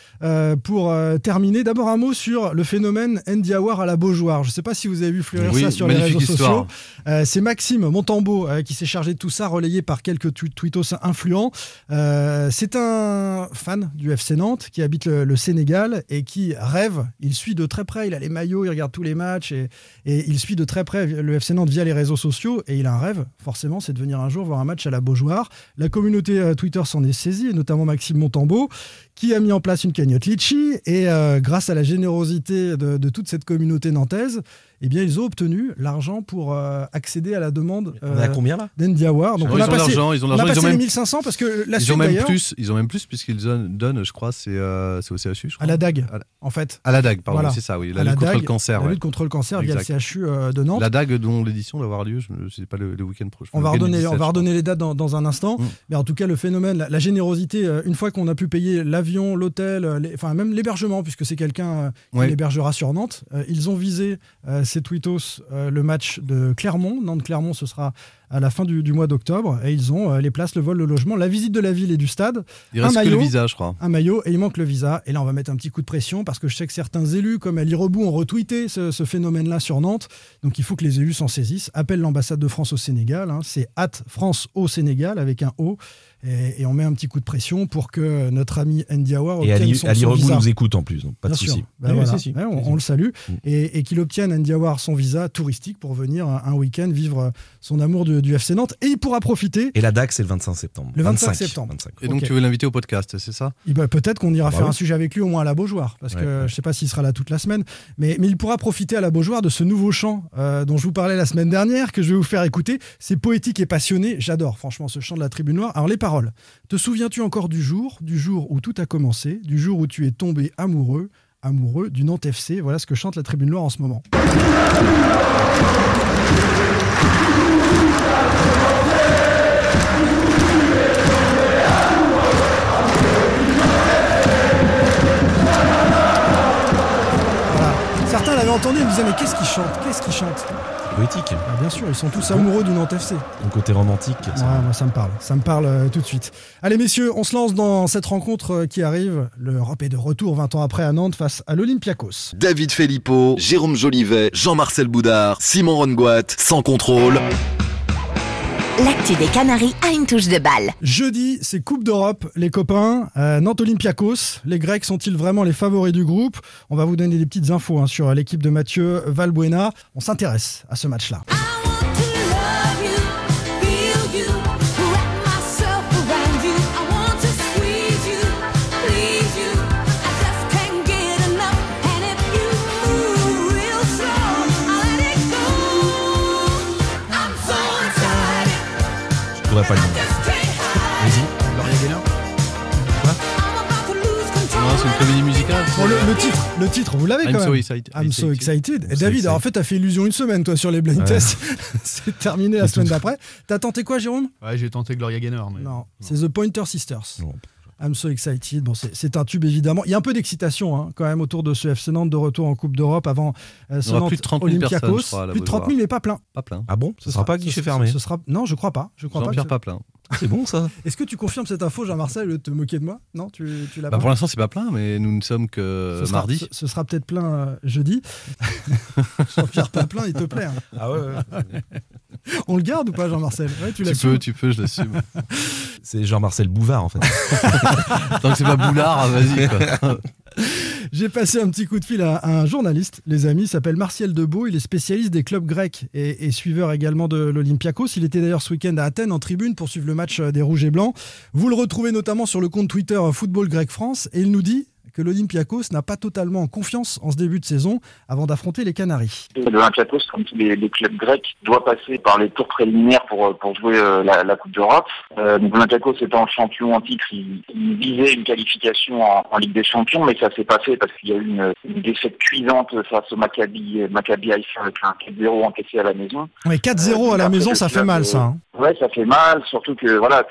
pour terminer. D'abord un mot sur le phénomène Ndiawar à la Beaujoire. Je ne sais pas si vous avez vu fleurir Oui, ça sur les réseaux histoire. sociaux. C'est Maxime Montambeau qui s'est chargé de tout ça, relayé par quelques tu- tweetos influents. C'est un fan du FC Nantes qui habite le, le Sénégal et qui rêve. Il suit de très près, il a les maillots, il regarde tous les matchs et, il suit de très près le FC Nantes via les réseaux sociaux. Et il a un rêve, forcément, c'est de venir un jour voir un match à la Beaujoire. La communauté euh, Twitter s'en est saisie, notamment Maxime Montambeau, qui a mis en place une cagnotte Litchi. Et euh, grâce à la générosité de toute cette communauté nantaise, eh bien, ils ont obtenu l'argent pour euh, accéder à la demande On est à euh, combien là d'Ndiawar. Donc, Ils on ont a passé, l'argent, ils ont on a l'argent, ils passé ont les même- 1500 parce que la Ils suite ont même plus, ils ont même plus puisqu'ils donnent, je crois, c'est euh, c'est au CHU, je crois. à la DAG, À la- en fait. À la DAG, pardon, Voilà. c'est ça, oui. La À la lutte contre DAG, le cancer. La ouais. lutte contre le cancer via le CHU euh, de Nantes. La DAG dont l'édition doit avoir lieu, je ne sais pas le, le week-end prochain. On va le redonner, 17, on va redonner les dates dans, dans un instant. Mm. Mais en tout cas, le phénomène, la, la générosité, euh, une fois qu'on a pu payer l'avion, l'hôtel, euh, les- enfin même l'hébergement, puisque c'est quelqu'un euh, qui l'hébergera sur Nantes, euh, ils ont visé euh, ces tweetos euh, le match de Clermont. Nantes-Clermont, ce sera à la fin du, du mois d'octobre. Et ils ont euh, les places, le vol, le logement, la visite de la ville et du stade. Il un reste que le maillot. visa, je crois. un maillot et il manque le visa. Et là, on va mettre un petit coup de pression parce que je sais que certains élus, comme Ali Rebou, ont retweeté ce, ce phénomène-là sur Nantes. Donc il faut que les élus s'en saisissent. Appelle l'ambassade de France au Sénégal. hein. C'est at France au Sénégal avec un O. Et, et on met un petit coup de pression pour que notre ami Ndiawar Et obtienne Ali, son, Ali son visa. nous écoute en plus, donc pas de Bien souci. Ben Oui, voilà. si, si. Ouais, on, le salue. Mm. Et, et qu'il obtienne Ndiawar son visa touristique pour venir un, un week-end vivre son amour de- du FC Nantes. Et il pourra profiter. Et la DAC, c'est le 25 septembre. Le 25 septembre. 25. Et donc tu veux l'inviter au podcast, c'est ça? Eh ben, Peut-être qu'on ira Bah faire oui. un sujet avec lui au moins à la Beaujoire, parce Ouais, que ouais. je ne sais pas s'il sera là toute la semaine, mais, mais il pourra profiter à la Beaujoire de ce nouveau chant euh, dont je vous parlais la semaine dernière, que je vais vous faire écouter. C'est poétique et passionné, j'adore franchement ce chant de la Tribune Noire. Alors les paroles, te souviens-tu encore du jour, du jour où tout a commencé, du jour où tu es tombé amoureux amoureux du Nantes FC. Voilà ce que chante la Tribune Noire en ce moment. Entendu et me disaient mais qu'est-ce qu'ils chantent Qu'est-ce qu'ils chantent Poétique. Ah, Bien sûr, ils sont tous amoureux du Nantes FC. Mon côté romantique. ça- Ouais, moi ça me parle, ça me parle euh, tout de suite. Allez messieurs, on se lance dans cette rencontre euh, qui arrive. L'Europe est de retour 20 ans après à Nantes face à l'Olympiakos. David Filippo, Jérôme Jolivet, Jean-Marcel Boudard, Simon Rongoat, sans contrôle. L'actu des Canaries a une touche de balle. Jeudi, c'est Coupe d'Europe, les copains. Euh, Nantes Olympiakos. Les Grecs sont-ils vraiment les favoris du groupe? On va vous donner des petites infos hein, sur l'équipe de Mathieu Valbuena. On s'intéresse à ce match-là. Je pas le dire. Vas-y. Gloria Gaynor Non, c'est une comédie musicale. Bon, le, le titre, le titre, vous l'avez I'm quand so même. excited. I'm so excited. Et David, excited. alors, en fait, t'as fait illusion une semaine, toi, sur les blind Ouais. tests. <laughs> c'est terminé la <laughs> semaine d'après. T'as tenté quoi, Jérôme? Ouais, j'ai tenté Gloria Gaynor. Mais... Non, c'est The Pointer Sisters. Non. I'm so excited. Bon, c'est un tube évidemment. Il y a un peu d'excitation hein, quand même autour de ce FC Nantes de retour en Coupe d'Europe avant euh, ce Nantes plus de 30 000 personnes, Olympiakos. je crois, à la plus de 30 000 mais pas plein. Pas plein. Ah bon? Ce sera pas guichet fermé Ce sera non, je crois pas. Je crois pas. Que- pas plein. C'est bon ça. Est-ce que tu confirmes cette info, Jean-Marcel, de te moquer de moi? Non, tu, tu l'as Bah, pas pour l'instant, c'est pas plein, mais nous ne sommes que ce sera, mardi. ce, ce sera peut-être plein euh, jeudi. <laughs> Jean-Pierre Papin, il te plaît. hein. Ah ouais, On le garde ou pas, Jean-Marcel? Ouais, tu Tu peux, tu peux, je l'assume. C'est Jean-Marcel Bouvard en fait. <laughs> Tant que c'est pas Boulard, vas-y. <laughs> <laughs> J'ai passé un petit coup de fil à, à un journaliste, les amis, il s'appelle Martial Debeau, il est spécialiste des clubs grecs et, et suiveur également de l'Olympiakos. Il était d'ailleurs ce week-end à Athènes en tribune pour suivre le match euh, des Rouges et Blancs. Vous le retrouvez notamment sur le compte Twitter euh, Football Grec France et il nous dit que l'Olympiakos n'a pas totalement confiance en ce début de saison avant d'affronter les Canaries. L'Olympiakos, comme tous les, les clubs grecs, doit passer par les tours préliminaires pour, euh, pour jouer euh, la, la Coupe d'Europe. Euh, l'Olympiakos étant champion en titre, il, il visait une qualification en, en Ligue des Champions, mais ça s'est passé parce qu'il y a eu une, une défaite cuisante face au Maccabi, Maccabi Haïfa avec un 4-0 encaissé à la maison. Ouais, 4-0 à la maison, ça fait mal euh, ça. hein. Ouais, ça fait mal, surtout que voilà,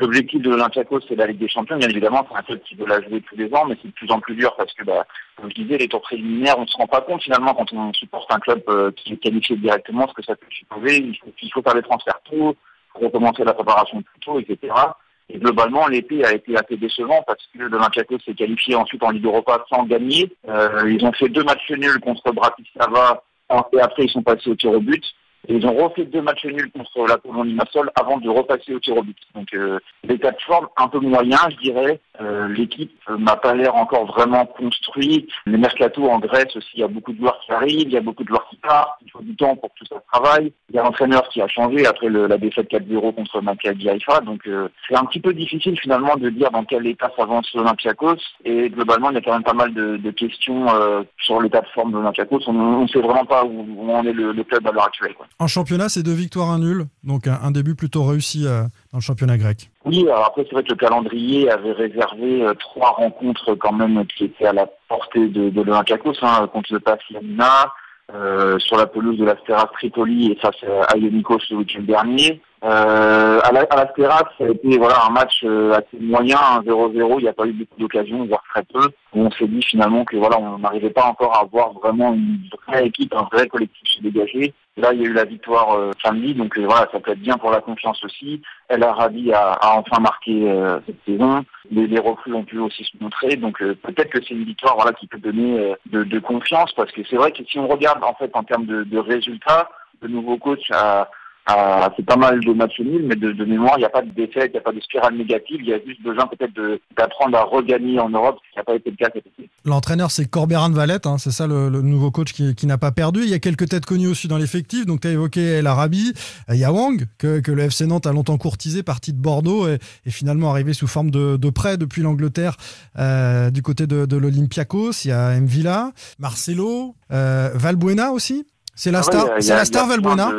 l'objectif de l'Olympiakos, c'est la Ligue des Champions. Bien évidemment, c'est un club qui veut la jouer tous les ans, mais c'est de plus en plus dur parce que, bah, comme je disais, les tours préliminaires, on se rend pas compte finalement quand on supporte un club euh, qui est qualifié directement, ce que ça peut supposer. Il faut, il faut faire les transferts tôt, recommencer la préparation plus tôt, etc. Et globalement, l'été a été assez décevant parce que l'Olympiakos s'est qualifié ensuite en Ligue Europa sans gagner. Euh, ils ont fait deux matchs nuls contre Bratislava et après ils sont passés au tir au but. Et ils ont refait deux matchs nuls contre la Pologne Limassol avant de repasser au tir. Donc euh, l'état de forme un peu moyen, je dirais. Euh, L'équipe euh, m'a pas l'air encore vraiment construite. Les mercato en Grèce aussi, il y a beaucoup de joueurs qui arrivent, il y a beaucoup de joueurs qui partent. Il faut du temps pour que tout ça travaille. Il y a l'entraîneur qui a changé après le- la défaite 4-0 contre Maccabi Haïfa. Donc euh, c'est un petit peu difficile finalement de dire dans quel état s'avance l'Olympiakos. Et globalement, il y a quand même pas mal de, de questions euh, sur l'état de forme de l'Olympiakos. On ne sait vraiment pas où, où en est le, le club à l'heure actuelle. Quoi. En championnat, c'est deux victoires, un nul. Donc un, début plutôt réussi euh, dans le championnat grec. Oui, alors après c'est vrai que le calendrier avait réservé euh, trois rencontres quand même qui étaient à la portée de, de l'Olympiakos, hein, contre le PAS euh, sur la pelouse de l'Asteras Tripoli et face à Ionikos le week-end dernier. Euh, à la- à l'Asteras, ça a été voilà un match euh, assez moyen, un 0-0, il n'y a pas eu beaucoup d'occasions, voire très peu. on s'est dit finalement que voilà, on n'arrivait pas encore à avoir vraiment une vraie équipe, un vrai collectif se dégager. Là, il y a eu la victoire euh, samedi, donc euh, voilà, ça peut être bien pour la confiance aussi. El Arabi a, enfin marqué euh, cette saison. Les, les recrues ont pu aussi se montrer, donc peut-être que c'est une victoire voilà qui peut donner de, de confiance, parce que c'est vrai que si on regarde en fait en termes de, de résultats, le nouveau coach a fait pas mal de matchs nuls, mais de, de mémoire, il n'y a pas de défaite, il n'y a pas de spirale négative, il y a juste besoin peut-être de- d'apprendre à regagner en Europe, ce qui n'a pas été le cas. L'entraîneur, c'est Corberan Valette, hein, c'est ça le, nouveau coach qui, n'a pas perdu. Il y a quelques têtes connues aussi dans l'effectif. Donc, tu as évoqué El Arabi, euh, il y a Wang, que, le FC Nantes a longtemps courtisé, parti de Bordeaux et, finalement arrivé sous forme de, de prêt depuis l'Angleterre euh, du côté de, de l'Olympiakos. Il y a Mvila, Marcelo, euh, Valbuena aussi. C'est la Ah star, c'est la star Valbuena.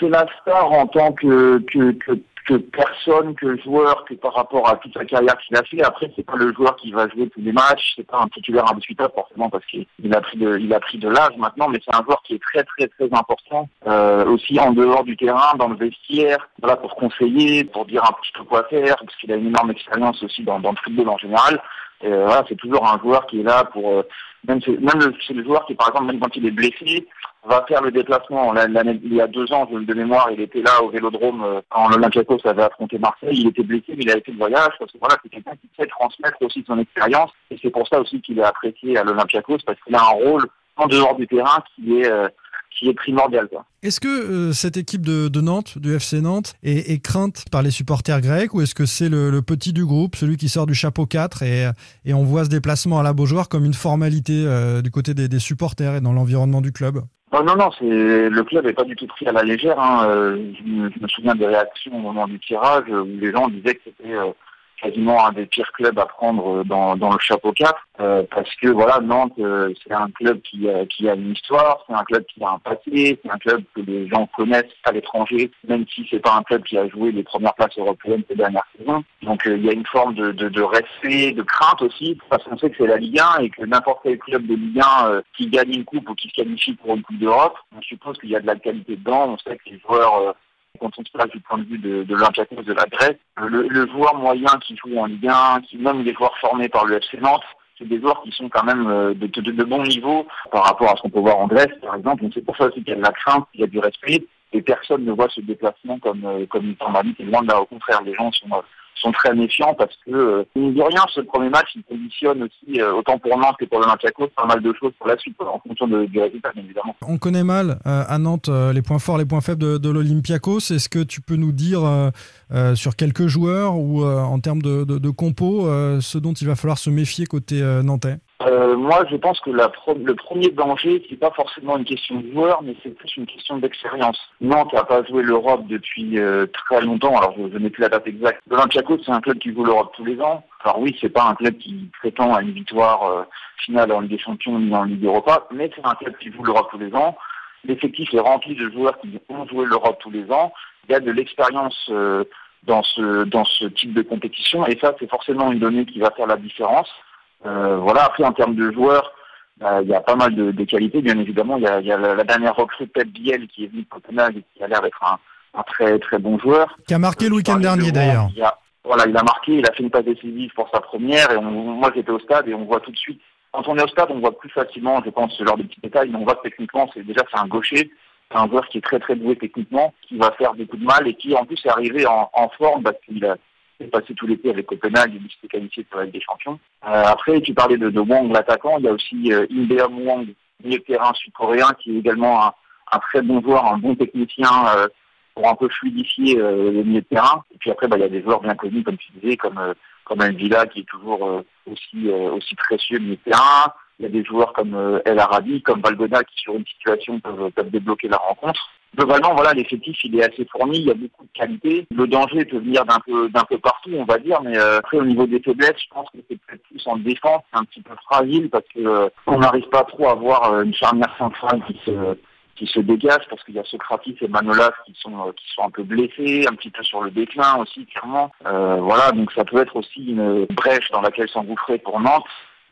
C'est la star en tant que, que, que, que personne, que joueur, que par rapport à toute sa carrière qu'il a fait. Après, c'est pas le joueur qui va jouer tous les matchs, c'est pas un titulaire indiscutable forcément parce qu'il il a pris de, il a pris de l'âge maintenant, mais c'est un joueur qui est très très très important euh, aussi en dehors du terrain, dans le vestiaire, voilà pour conseiller, pour dire un petit peu quoi faire, parce qu'il a une énorme expérience aussi dans, dans le football en général. Euh, voilà, c'est toujours un joueur qui est là pour euh, même c'est même le, le joueur qui par exemple même quand il est blessé va faire le déplacement. Il y a deux ans, de mémoire, il était là au Vélodrome euh, quand l'Olympiakos avait affronté Marseille. Il était blessé, mais il a fait le voyage parce que voilà, c'est quelqu'un qui sait transmettre aussi son expérience. Et c'est pour ça aussi qu'il est apprécié à l'Olympiakos parce qu'il a un rôle en dehors du terrain qui est qui est primordial. Est-ce que euh, cette équipe de, de Nantes, du FC Nantes, est, est crainte par les supporters grecs ou est-ce que c'est le, le petit du groupe, celui qui sort du chapeau 4 et, et on voit ce déplacement à la Beaujoire comme une formalité euh, du côté des, des supporters et dans l'environnement du club? Oh, non, non, c'est le club n'est pas du tout pris à la légère. Hein. Euh, Je, me, je me souviens des réactions au moment du tirage où les gens disaient que c'était euh, quasiment un des pires clubs à prendre euh, dans, dans le chapeau 4 euh, parce que voilà Nantes euh, c'est un club qui a, qui a une histoire, c'est un club qui a un passé, c'est un club que les gens connaissent à l'étranger, même si c'est pas un club qui a joué les premières places européennes ces dernières saisons. Donc euh, il y a une forme de, de, de respect, de crainte aussi, parce qu'on sait que c'est la Ligue 1 et que n'importe quel club de Ligue 1 euh, qui gagne une coupe ou qui se qualifie pour une coupe d'Europe, on suppose qu'il y a de la qualité dedans, on sait que les joueurs euh, quand on se place du point de vue de, de l'Olympiakos de la Grèce, le, joueur moyen qui joue en Ligue 1, qui même les joueurs formés par le FC Nantes, c'est des joueurs qui sont quand même euh, de, bon niveau par rapport à ce qu'on peut voir en Grèce, par exemple. Donc c'est pour ça aussi qu'il y a de la crainte, il y a du respect. et personne ne voit ce déplacement comme, euh, une formalité. Loin de là, au contraire, les gens sont, euh, sont très méfiants parce que, euh, mine de rien, ce premier match, il conditionne aussi, euh, autant pour Nantes que pour l'Olympiakos, pas mal de choses pour la suite, en fonction du résultat, bien évidemment. On connaît mal euh, à Nantes euh, les points forts, les points faibles de, de l'Olympiakos. Est-ce que tu peux nous dire sur quelques joueurs ou en termes de, de, de compo ce dont il va falloir se méfier côté nantais? Euh, moi, je pense que la pro- le premier danger, c'est pas forcément une question de joueur, mais c'est plus une question d'expérience. Nantes n'a pas joué l'Europe depuis euh, très longtemps. Alors, je, je n'ai plus la date exacte. L'Olympiakos, c'est un club qui joue l'Europe tous les ans. Alors oui, c'est pas un club qui prétend à une victoire euh, finale en Ligue des Champions ni en Ligue Europa, mais c'est un club qui joue l'Europe tous les ans. L'effectif est rempli de joueurs qui ont joué l'Europe tous les ans. Il y a de l'expérience euh, dans ce dans ce type de compétition, et ça, c'est forcément une donnée qui va faire la différence. Euh, voilà, après en termes de joueurs, euh, il y a pas mal de, de qualités, bien évidemment. Il y a, il y a la, la dernière recrue Pep Biel qui est venu de Copenhague et qui a l'air d'être un, un très très bon joueur. Qui a marqué le week-end de dernier d'ailleurs. il y a- voilà, il a marqué, il a fait une passe décisive pour sa première et on- moi j'étais au stade et on voit tout de suite. Quand on est au stade, on voit plus facilement, je pense, ce genre de petits détails, mais on voit que techniquement, c'est déjà c'est un gaucher, c'est un joueur qui est très très doué techniquement, qui va faire beaucoup de mal et qui en plus est arrivé en, en forme parce qu'il a fait passer tout l'été avec Copenhague il s'était qualifié pour la Ligue des Champions. Euh, après, tu parlais de, Wang, l'attaquant, il y a aussi euh, Wang, milieu de terrain sud-coréen, qui est également un, un très bon joueur, un bon technicien euh, pour un peu fluidifier euh, le milieu de terrain. Et puis après, bah, il y a des joueurs bien connus, comme tu disais, comme euh, comme Villa qui est toujours euh, aussi aussi précieux milieu de terrain. Il y a des joueurs comme El Arabi, comme Valgona qui sur une situation peuvent, peuvent débloquer la rencontre. Globalement, voilà, l'effectif il est assez fourni, il y a beaucoup de qualité. Le danger peut venir d'un peu d'un peu partout, on va dire, mais euh, après au niveau des faiblesses, je pense que c'est peut-être plus en défense, c'est un petit peu fragile parce que euh, on n'arrive pas trop à avoir euh, une charnière centrale qui se qui se dégage parce qu'il y a Socratis et Manolas qui sont euh, qui sont un peu blessés, un petit peu sur le déclin aussi clairement. Euh, voilà, donc ça peut être aussi une brèche dans laquelle s'engouffrer pour Nantes.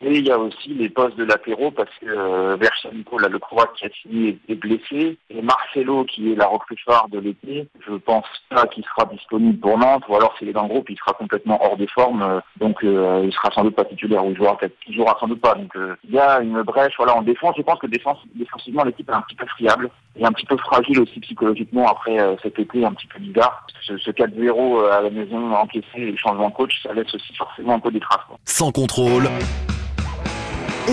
Et il y a aussi les postes de latéraux parce que euh, Verchenko, là, le Croate qui a signé, est blessé. Et Marcelo, qui est la recrue phare de l'été, je pense pas qu'il sera disponible pour Nantes. Ou alors s'il est dans le groupe, il sera complètement hors des formes. donc euh, il sera sans doute pas titulaire ou il jouera peut-être il jouera sans doute pas. Donc euh, il y a une brèche voilà, en défense. Je pense que défensivement, l'équipe est un petit peu friable et un petit peu fragile aussi psychologiquement après euh, cet été un petit peu bizarre. Ce, ce 4-0 euh, à la maison encaissé et le changement de coach, ça laisse aussi forcément un peu des traces. Sans contrôle.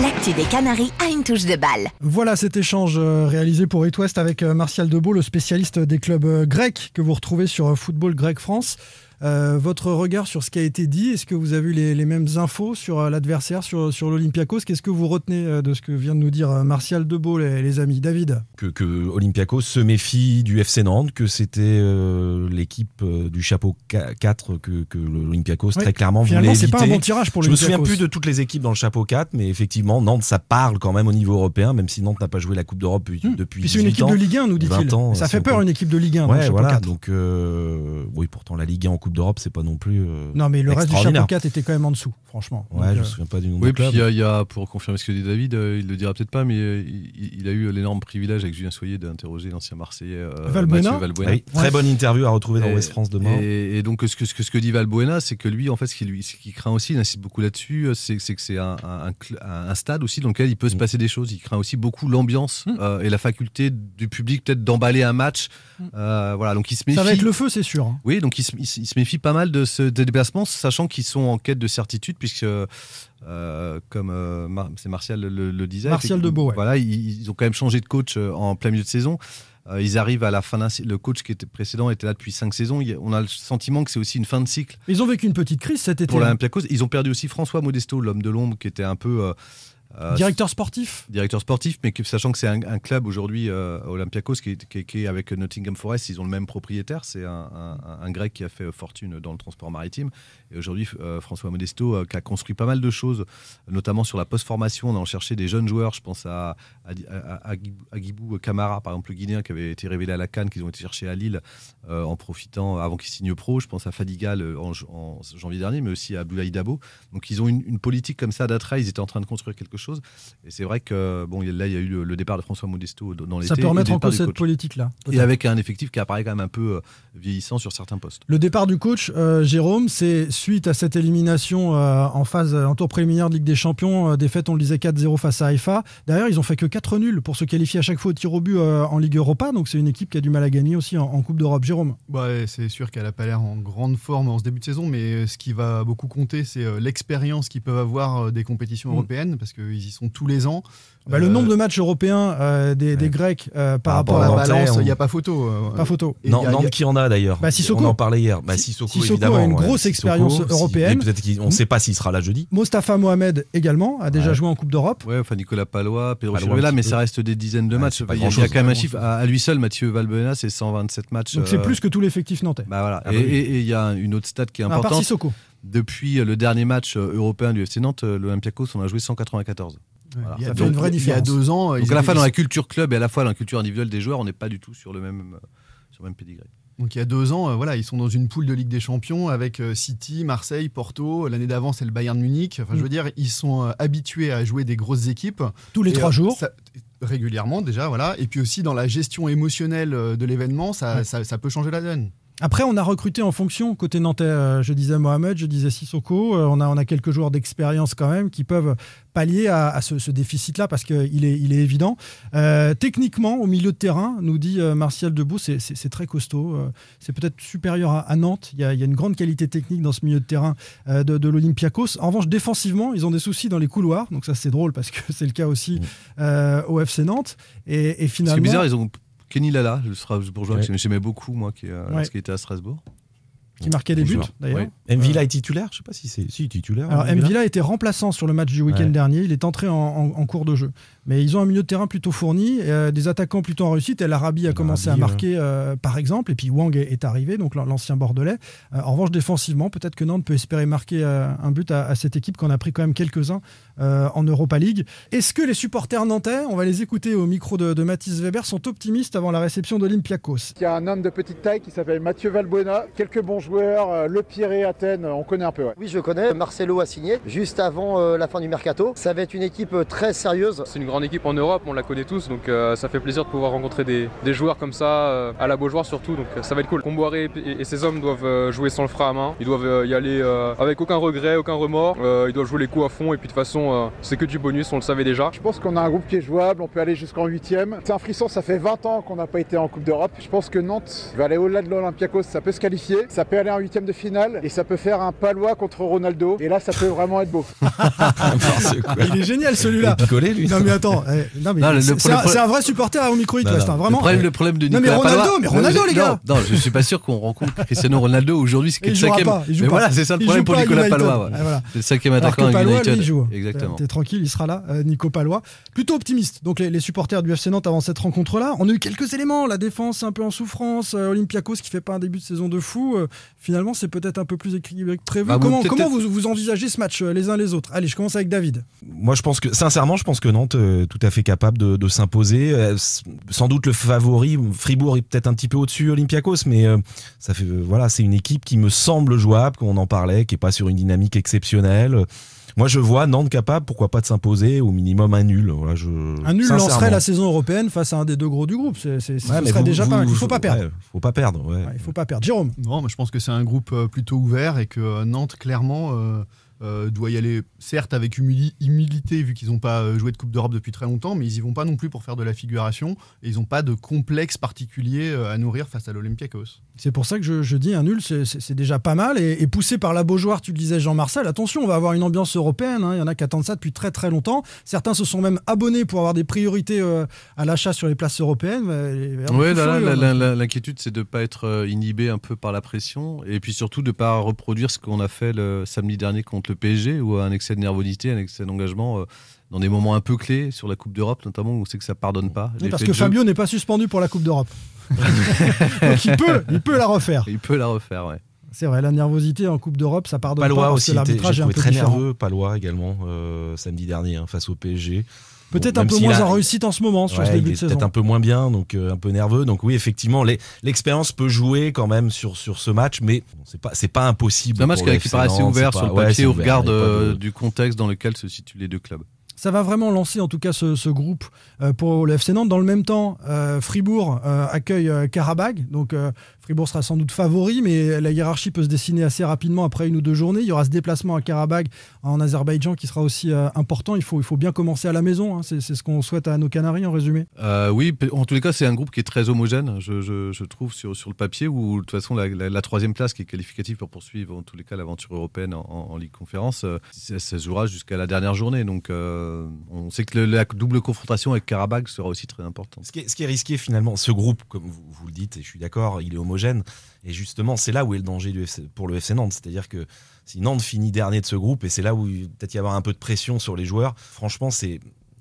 L'actu des Canaries a une touche de balle. Voilà cet échange euh, réalisé pour It avec euh, Martial Debeau, le spécialiste des clubs euh, grecs que vous retrouvez sur Football Grec France. Euh, votre regard sur ce qui a été dit, est-ce que vous avez eu les, les mêmes infos sur euh, l'adversaire, sur, sur l'Olympiakos? Qu'est-ce que vous retenez euh, de ce que vient de nous dire Martial Debeau, les, les amis? David? Que, que Olympiakos se méfie du FC Nantes, que c'était euh, l'équipe du chapeau 4 que, que l'Olympiakos Ouais, très clairement voulait c'est éviter. pas un bon tirage pour Je me souviens plus de toutes les équipes dans le chapeau 4, mais effectivement, Nantes, ça parle quand même au niveau européen, même si Nantes n'a pas joué la Coupe d'Europe depuis, depuis Hmm. Puis c'est une 18 équipe ans, de Ligue 1, nous dit-il. 20 ans, Ça c'est fait peur une équipe de Ligue 1 dans le Ouais, chapeau voilà. 4. Donc, euh, oui, pourtant la Ligue 1 en Coupe d'Europe, c'est pas non plus. euh, Non, mais le reste du chapeau 4 était quand même en dessous, franchement. Ouais, Donc, je euh, me souviens pas du nom Oui, puis club. il y, a- il y a, pour confirmer ce que dit David, euh, il le dira peut-être pas, mais euh, il, il a eu l'énorme privilège avec Julien Soyer d'interroger l'ancien Marseillais euh, Valbuena. Mathieu Valbuena. Oui, très bonne interview à retrouver dans Et- West France demain. Et, et donc, ce que, ce, que, ce que dit Valbuena, c'est que lui, en fait, ce qu'il ce qu'il craint aussi, il insiste beaucoup là-dessus, euh, c'est que c'est un, un- un cl- un- un stade aussi dans lequel il peut Mm. se passer des choses. Il craint aussi beaucoup l'ambiance euh, et la faculté du public peut-être d'emballer un match. Euh, voilà, donc il se méfie. Mm. Ça va être le feu, c'est sûr. hein. Oui, donc il se, il se- il se méfie pas mal de ce des déplacements, sachant qu'ils sont en quête de certitude, puisque, euh, comme euh, Mar- c'est Martial le, le disait, Martial Debeau, ouais. voilà, ils, ils ont quand même changé de coach euh, en plein milieu de saison. Euh, ils arrivent à la fin. Le coach qui était précédent était là depuis cinq saisons. Il On a le sentiment que c'est aussi une fin de cycle Ils ont vécu une petite crise cet été. pour hein. l'Olympiakos. Ils ont perdu aussi François Modesto, l'homme de l'ombre, qui était un peu euh, Directeur sportif directeur sportif, mais sachant que c'est un, un club aujourd'hui, euh, Olympiakos, qui est, qui est- qui est avec Nottingham Forest, ils ont le même propriétaire. C'est un, un- un grec qui a fait fortune dans le transport maritime. Et aujourd'hui, euh, François Modesto, euh, qui a construit pas mal de choses, notamment sur la post-formation, en allant chercher des jeunes joueurs. Je pense à, à, à- Camara, par exemple, le Guinéen, qui avait été révélé à la Cannes, qu'ils ont été chercher à Lille en profitant avant qu'il signe pro. Je pense à Fadigal euh, en, en janvier dernier, mais aussi à Abdoulaye Dabo. Donc ils ont une, une politique comme ça d'attrait. Ils étaient en train de construire quelque chose chose. Et c'est vrai que bon, là, il y a eu le, le départ de François Modesto dans l'été. Ça peut remettre en cause cette politique-là. Et avec un effectif qui apparaît quand même un peu euh, vieillissant sur certains postes. Le départ du coach, euh, Jérôme, c'est suite à cette élimination euh, en phase en tour préliminaire de Ligue des Champions, euh, défaite, on le disait 4-0 face à Haïfa. D'ailleurs, ils ont fait que 4 nuls pour se qualifier à chaque fois au tir au but euh, en Ligue Europa, donc c'est une équipe qui a du mal à gagner aussi en, en Coupe d'Europe. Jérôme Ouais, c'est sûr qu'elle n'a pas l'air en grande forme en ce début de saison, mais ce qui va beaucoup compter, c'est l'expérience qu'ils peuvent avoir des compétitions Mm. européennes, parce qu'ils y sont tous les ans. Bah, Le Euh, nombre de matchs européens euh, des, des Grecs euh, par, rapport à à la balance, on- il n'y a pas photo. euh, Pas photo. Et Non, a- Nantes a- qui en a d'ailleurs. Bah, Sissoko. On en parlait hier. Bah, Si- Sissoko, Sissoko évidemment. a une ouais. grosse Sissoko, expérience si- européenne. Peut-être qu'on ne sait pas s'il sera là jeudi. Mostafa Mohamed également a déjà Ouais. joué en Coupe d'Europe. Ouais, enfin Nicolas Palois, Pedro petit mais ça reste des dizaines de Ouais, matchs. c'est pas Il y a, y quand même un chiffre à, lui seul, Mathieu Valbuena, c'est 127 matchs. Donc c'est plus que tout l'effectif nantais. Bah voilà. Ah et il y a une autre stat qui est À part importante. Depuis euh, le dernier match euh, européen du FC Nantes, euh, l'Olympiakos, on a joué 194. Voilà. il y a Ça deux- fait une vraie Il y a différence. deux ans, Donc à la fois dans la culture club et à la fois dans la culture individuelle des joueurs, on n'est pas du tout sur le même, sur le même pédigré. Donc il y a deux ans, euh, voilà, ils sont dans une poule de Ligue des Champions avec euh, City, Marseille, Porto. L'année d'avant, c'est le Bayern Munich. Enfin, je veux dire, ils sont euh, habitués à jouer des grosses équipes. Tous les Et, trois euh, jours. ça- régulièrement déjà, voilà. Et puis aussi dans la gestion émotionnelle de l'événement, ça, ça peut changer la donne. Après, on a recruté en fonction. Côté nantais, euh, je disais Mohamed, je disais Sissoko. Euh, on, a, on a quelques joueurs d'expérience quand même qui peuvent pallier à, à ce, ce déficit-là parce qu'il est, il est évident. Euh, techniquement, au milieu de terrain, nous dit Martial Debout, c'est- c'est c'est très costaud. C'est peut-être supérieur à, à Nantes. Il y, a, il y a une grande qualité technique dans ce milieu de terrain de, de l'Olympiakos. En revanche, défensivement, ils ont des soucis dans les couloirs. Donc ça, c'est drôle parce que <laughs> c'est le cas aussi euh, au FC Nantes. Et, finalement... est bizarre, ils ont Kenny Lala, le Strasbourgeois, Ouais. que j'aimais beaucoup, moi, qui, euh, Ouais. était à Strasbourg. Qui marquait des buts d'ailleurs. Ouais. Mvila est titulaire Je sais pas si c'est si titulaire. Alors Mvila. Mvila était remplaçant sur le match du week-end Ouais. dernier. Il est entré en, en- en cours de jeu. Mais ils ont un milieu de terrain plutôt fourni, euh, des attaquants plutôt en réussite. El Arabi a commencé à marquer, euh, par exemple, et puis Wang est, est arrivé, donc l'an- l'ancien Bordelais. Euh, en revanche, défensivement, peut-être que Nantes peut espérer marquer euh, un but à, à cette équipe qu'on a pris quand même quelques-uns euh, en Europa League. Est-ce que les supporters nantais, on va les écouter au micro de, de Mathis Weber, sont optimistes avant la réception d'Olympiakos? Il y a un homme de petite taille qui s'appelle Mathieu Valbuena, quelques bons joueurs, euh, Le Pirée, Athènes, on connaît un peu. Ouais. Oui, je connais. Marcelo a signé juste avant euh, la fin du mercato. Ça va être une équipe euh, très sérieuse. C'est une grande équipe en Europe, on la connaît tous, donc euh, ça fait plaisir de pouvoir rencontrer des, des joueurs comme ça, euh, à la Beaujoire surtout, donc ça va être cool. Comboiré et, et ses hommes doivent euh, jouer sans le frein à main, ils doivent euh, y aller euh, avec aucun regret, aucun remords, Euh, ils doivent jouer les coups à fond, et puis de toute façon, euh, c'est que du bonus, on le savait déjà. Je pense qu'on a un groupe qui est jouable, on peut aller jusqu'en huitième. C'est un frisson, ça fait 20 ans qu'on n'a pas été en Coupe d'Europe. Je pense que Nantes va aller au-delà de l'Olympiakos, ça peut se qualifier, ça peut aller en huitième de finale et ça peut faire un palois contre Ronaldo. Et là, ça peut vraiment être beau. <laughs> Il est génial celui-là. Il est picolé, lui. Non mais attends, eh, non, mais Non, le- le c'est problème- c'est un, c'est un vrai supporter Non, West, non. hein, vraiment. Le problème, le problème de Non, mais Nicolas Ronaldo, Palois- mais Ronaldo, Non, les gars. Non, je suis pas sûr qu'on rencontre Cristiano Ronaldo aujourd'hui, c'est Et il le jouera cinquième. mais pas. voilà, c'est ça le problème pour pas à Nicolas. Palois. voilà. C'est le cinquième attaquant à United. lui, il joue. Exactement. T'es tranquille, il sera là, euh, Nico Palois. Plutôt optimiste. Donc les, les supporters du FC Nantes avant cette rencontre-là, on a eu quelques éléments. La défense un peu en souffrance, euh, Olympiakos qui fait pas un début de saison de fou. Euh, finalement, c'est peut-être un peu plus équilibré que prévu. Bah, comment vous, vous envisagez ce match euh, les uns les autres? Allez, je commence avec David. Moi, je pense que, sincèrement, je pense que Nantes est tout à fait capable de, de s'imposer. Euh, Sans doute le favori, Fribourg est peut-être un petit peu au-dessus Olympiakos, mais euh, ça fait, euh, voilà, c'est une équipe qui me semble jouable, qu'on en parlait, qui est pas sur une dynamique exceptionnelle. Moi, je vois Nantes capable, pourquoi pas de s'imposer, au minimum un nul. Voilà, je, Un nul lancerait la saison européenne face à un des deux gros du groupe. C'est, c'est- ce Ouais, serait vous- déjà vous- pas mal. Il faut pas perdre. ouais, faut pas perdre. ouais. Il faut pas perdre. Jérôme. Non, mais je pense que c'est un groupe euh, plutôt ouvert et que euh, Nantes, clairement, euh, euh, doit y aller, certes avec humili- humilité, vu qu'ils n'ont pas euh, joué de Coupe d'Europe depuis très longtemps, mais ils y vont pas non plus pour faire de la figuration et ils n'ont pas de complexe particulier euh, à nourrir face à l'Olympiakos. C'est pour ça que je, je dis un nul, c'est- déjà pas mal. Et, et poussé par la Beaujoire, tu le disais Jean-Marcel, attention, on va avoir une ambiance européenne. hein. Il y en a qui attendent ça depuis très très longtemps. Certains se sont même abonnés pour avoir des priorités euh, à l'achat sur les places européennes. Oui, là, l'inquiétude, c'est de ne pas être inhibé un peu par la pression et puis surtout de ne pas reproduire ce qu'on a fait le samedi dernier contre le PSG où un excès de nervosité, un excès d'engagement euh, dans des moments un peu clés sur la Coupe d'Europe notamment où on sait que ça pardonne pas. Oui, parce que Fabio n'est pas suspendu pour la Coupe d'Europe. <laughs> Donc il peut, il peut la refaire. Il peut la refaire, ouais. C'est vrai, la nervosité en Coupe d'Europe, ça pardonne Palois pas parce aussi, que l'arbitrage j'ai est un trouvé peu très différent. nerveux, Palois également, euh, samedi dernier, hein, face au PSG. Peut-être Bon, un peu moins a- en réussite en ce moment sur Ouais, ce début il de saison. peut-être un peu moins bien, donc euh, un peu nerveux. Donc oui, effectivement, l'expérience peut jouer quand même sur, sur ce match, mais bon, c'est pas c'est pas impossible. C'est un match qui, paraît assez ouvert c'est sur pas- le ouais, papier au regard pas euh, de- du contexte dans lequel se situent les deux clubs. Ça va vraiment lancer en tout cas ce, groupe euh, pour le FC Nantes. Dans le même temps, euh, Fribourg euh, accueille Karabag. Donc Fribourg sera sans doute favori, mais la hiérarchie peut se dessiner assez rapidement après une ou deux journées. Il y aura ce déplacement à Karabag en Azerbaïdjan qui sera aussi important. Il faut, bien commencer à la maison. hein. C'est ce qu'on souhaite à nos Canaries en résumé. Oui, en tous les cas, c'est un groupe qui est très homogène, je, trouve, sur, le papier, où de toute façon, la, troisième place qui est qualificative pour poursuivre, en tous les cas, l'aventure européenne en, Ligue Conférence, ça, ça se jouera jusqu'à la dernière journée. Donc, euh, on sait que le- la double confrontation avec Karabakh sera aussi très importante. Ce qui, est, ce qui est risqué finalement, ce groupe, comme vous, vous le dites, et je suis d'accord, il est homogène. Et justement, c'est là où est le danger du FC pour le FC Nantes. C'est-à-dire que si Nantes finit dernier de ce groupe, et c'est là où il va peut-être y avoir un peu de pression sur les joueurs, franchement, c'est.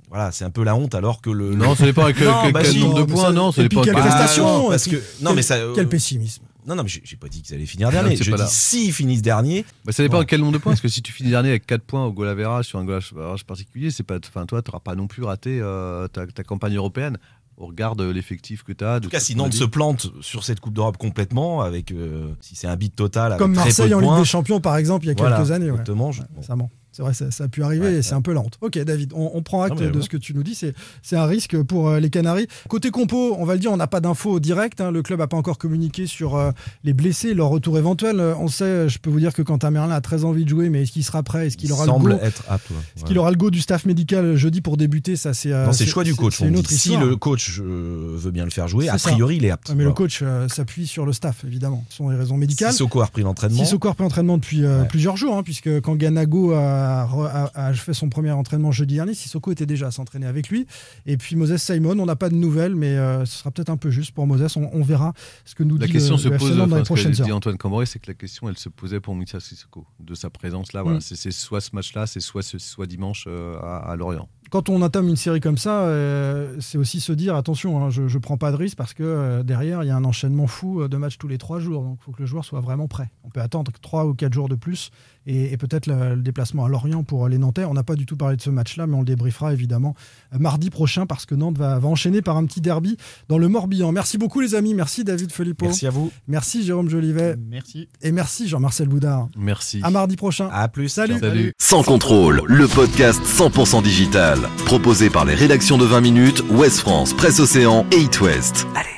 Voilà, c'est un peu la honte alors que le. Non, ça dépend avec quel- <laughs> Non, quel- bah quel si. nombre de points, ça- non, ça puis dépend quelle pas- prestation parce Quel- que non mais ça. euh, Quel pessimisme. Non, non, mais j'ai pas dit qu'ils allaient finir dernier. Je dis s'ils finissent dernier. Bah, ça dépend de quel nombre de points, parce que si tu finis dernier avec 4 points au goal average sur un goal average particulier, c'est pas, enfin, toi, tu n'auras pas non plus raté euh, ta, ta campagne européenne au regard de l'effectif que tu as. En tout cas, si Nantes se plante sur cette Coupe d'Europe complètement, avec euh, si c'est un beat total, avec Comme très Marseille peu en Ligue des Champions, par exemple, il y a Voilà, quelques années. ouais. exactement, je- Ouais, ça ment. C'est vrai, ça, ça a pu arriver et c'est un peu la honte. Ok, David, on, on prend acte Non, de ouais. ce que tu nous dis. C'est un risque pour euh, les Canaries. Côté compo, on va le dire, on n'a pas d'infos directes. hein. Le club n'a pas encore communiqué sur euh, les blessés, leur retour éventuel. Euh, On sait, je peux vous dire que Quentin Merlin a très envie de jouer, mais est-ce qu'il sera prêt? Est-ce qu'il il aura semble le go être apte. Est-ce qu'il aura le go du staff médical jeudi pour débuter? Ça, c'est c'est choix du coach. C'est on une dit. autre si le coach veut bien le faire jouer, a ça. priori, il est apte. Mais le coach s'appuie sur le staff, évidemment. Ce sont des raisons médicales. Sissoko a repris l'entraînement. Sissoko a repris l'entraînement depuis plusieurs jours, hein, puisque quand Ganago a, a- a fait son premier entraînement jeudi dernier, Sissoko était déjà à s'entraîner avec lui. Et puis Moses Simon, on n'a pas de nouvelles, mais euh, ce sera peut-être un peu juste pour Moses. On, on verra ce que nous La dit question le, se le pose, Nantes dans enfin, les prochaines dit heures. Antoine Camboré, c'est que la question, elle se posait pour Moussa Sissoko, de sa présence là. Voilà, Mm. c'est soit ce match-là, c'est soit, ce- soit dimanche euh, à, à Lorient. Quand on entame une série comme ça, euh, c'est aussi se dire attention, hein, je ne prends pas de risque parce que euh, derrière, il y a un enchaînement fou euh, de matchs tous les trois jours. Donc il faut que le joueur soit vraiment prêt. On peut attendre trois ou quatre jours de plus et, et peut-être le, le déplacement à Lorient pour les Nantais. On n'a pas du tout parlé de ce match-là, mais on le débriefera évidemment mardi prochain parce que Nantes va, va enchaîner par un petit derby dans le Morbihan. Merci beaucoup les amis. Merci David Filippo. Merci à vous. Merci Jérôme Jolivet. Merci. Et merci Jean-Marcel Boudard. Merci. À mardi prochain. À plus. Salut. Salut. Sans contrôle, le podcast 100% digital. Proposé par les rédactions de 20 minutes, Ouest France, Presse Océan et It West. Allez,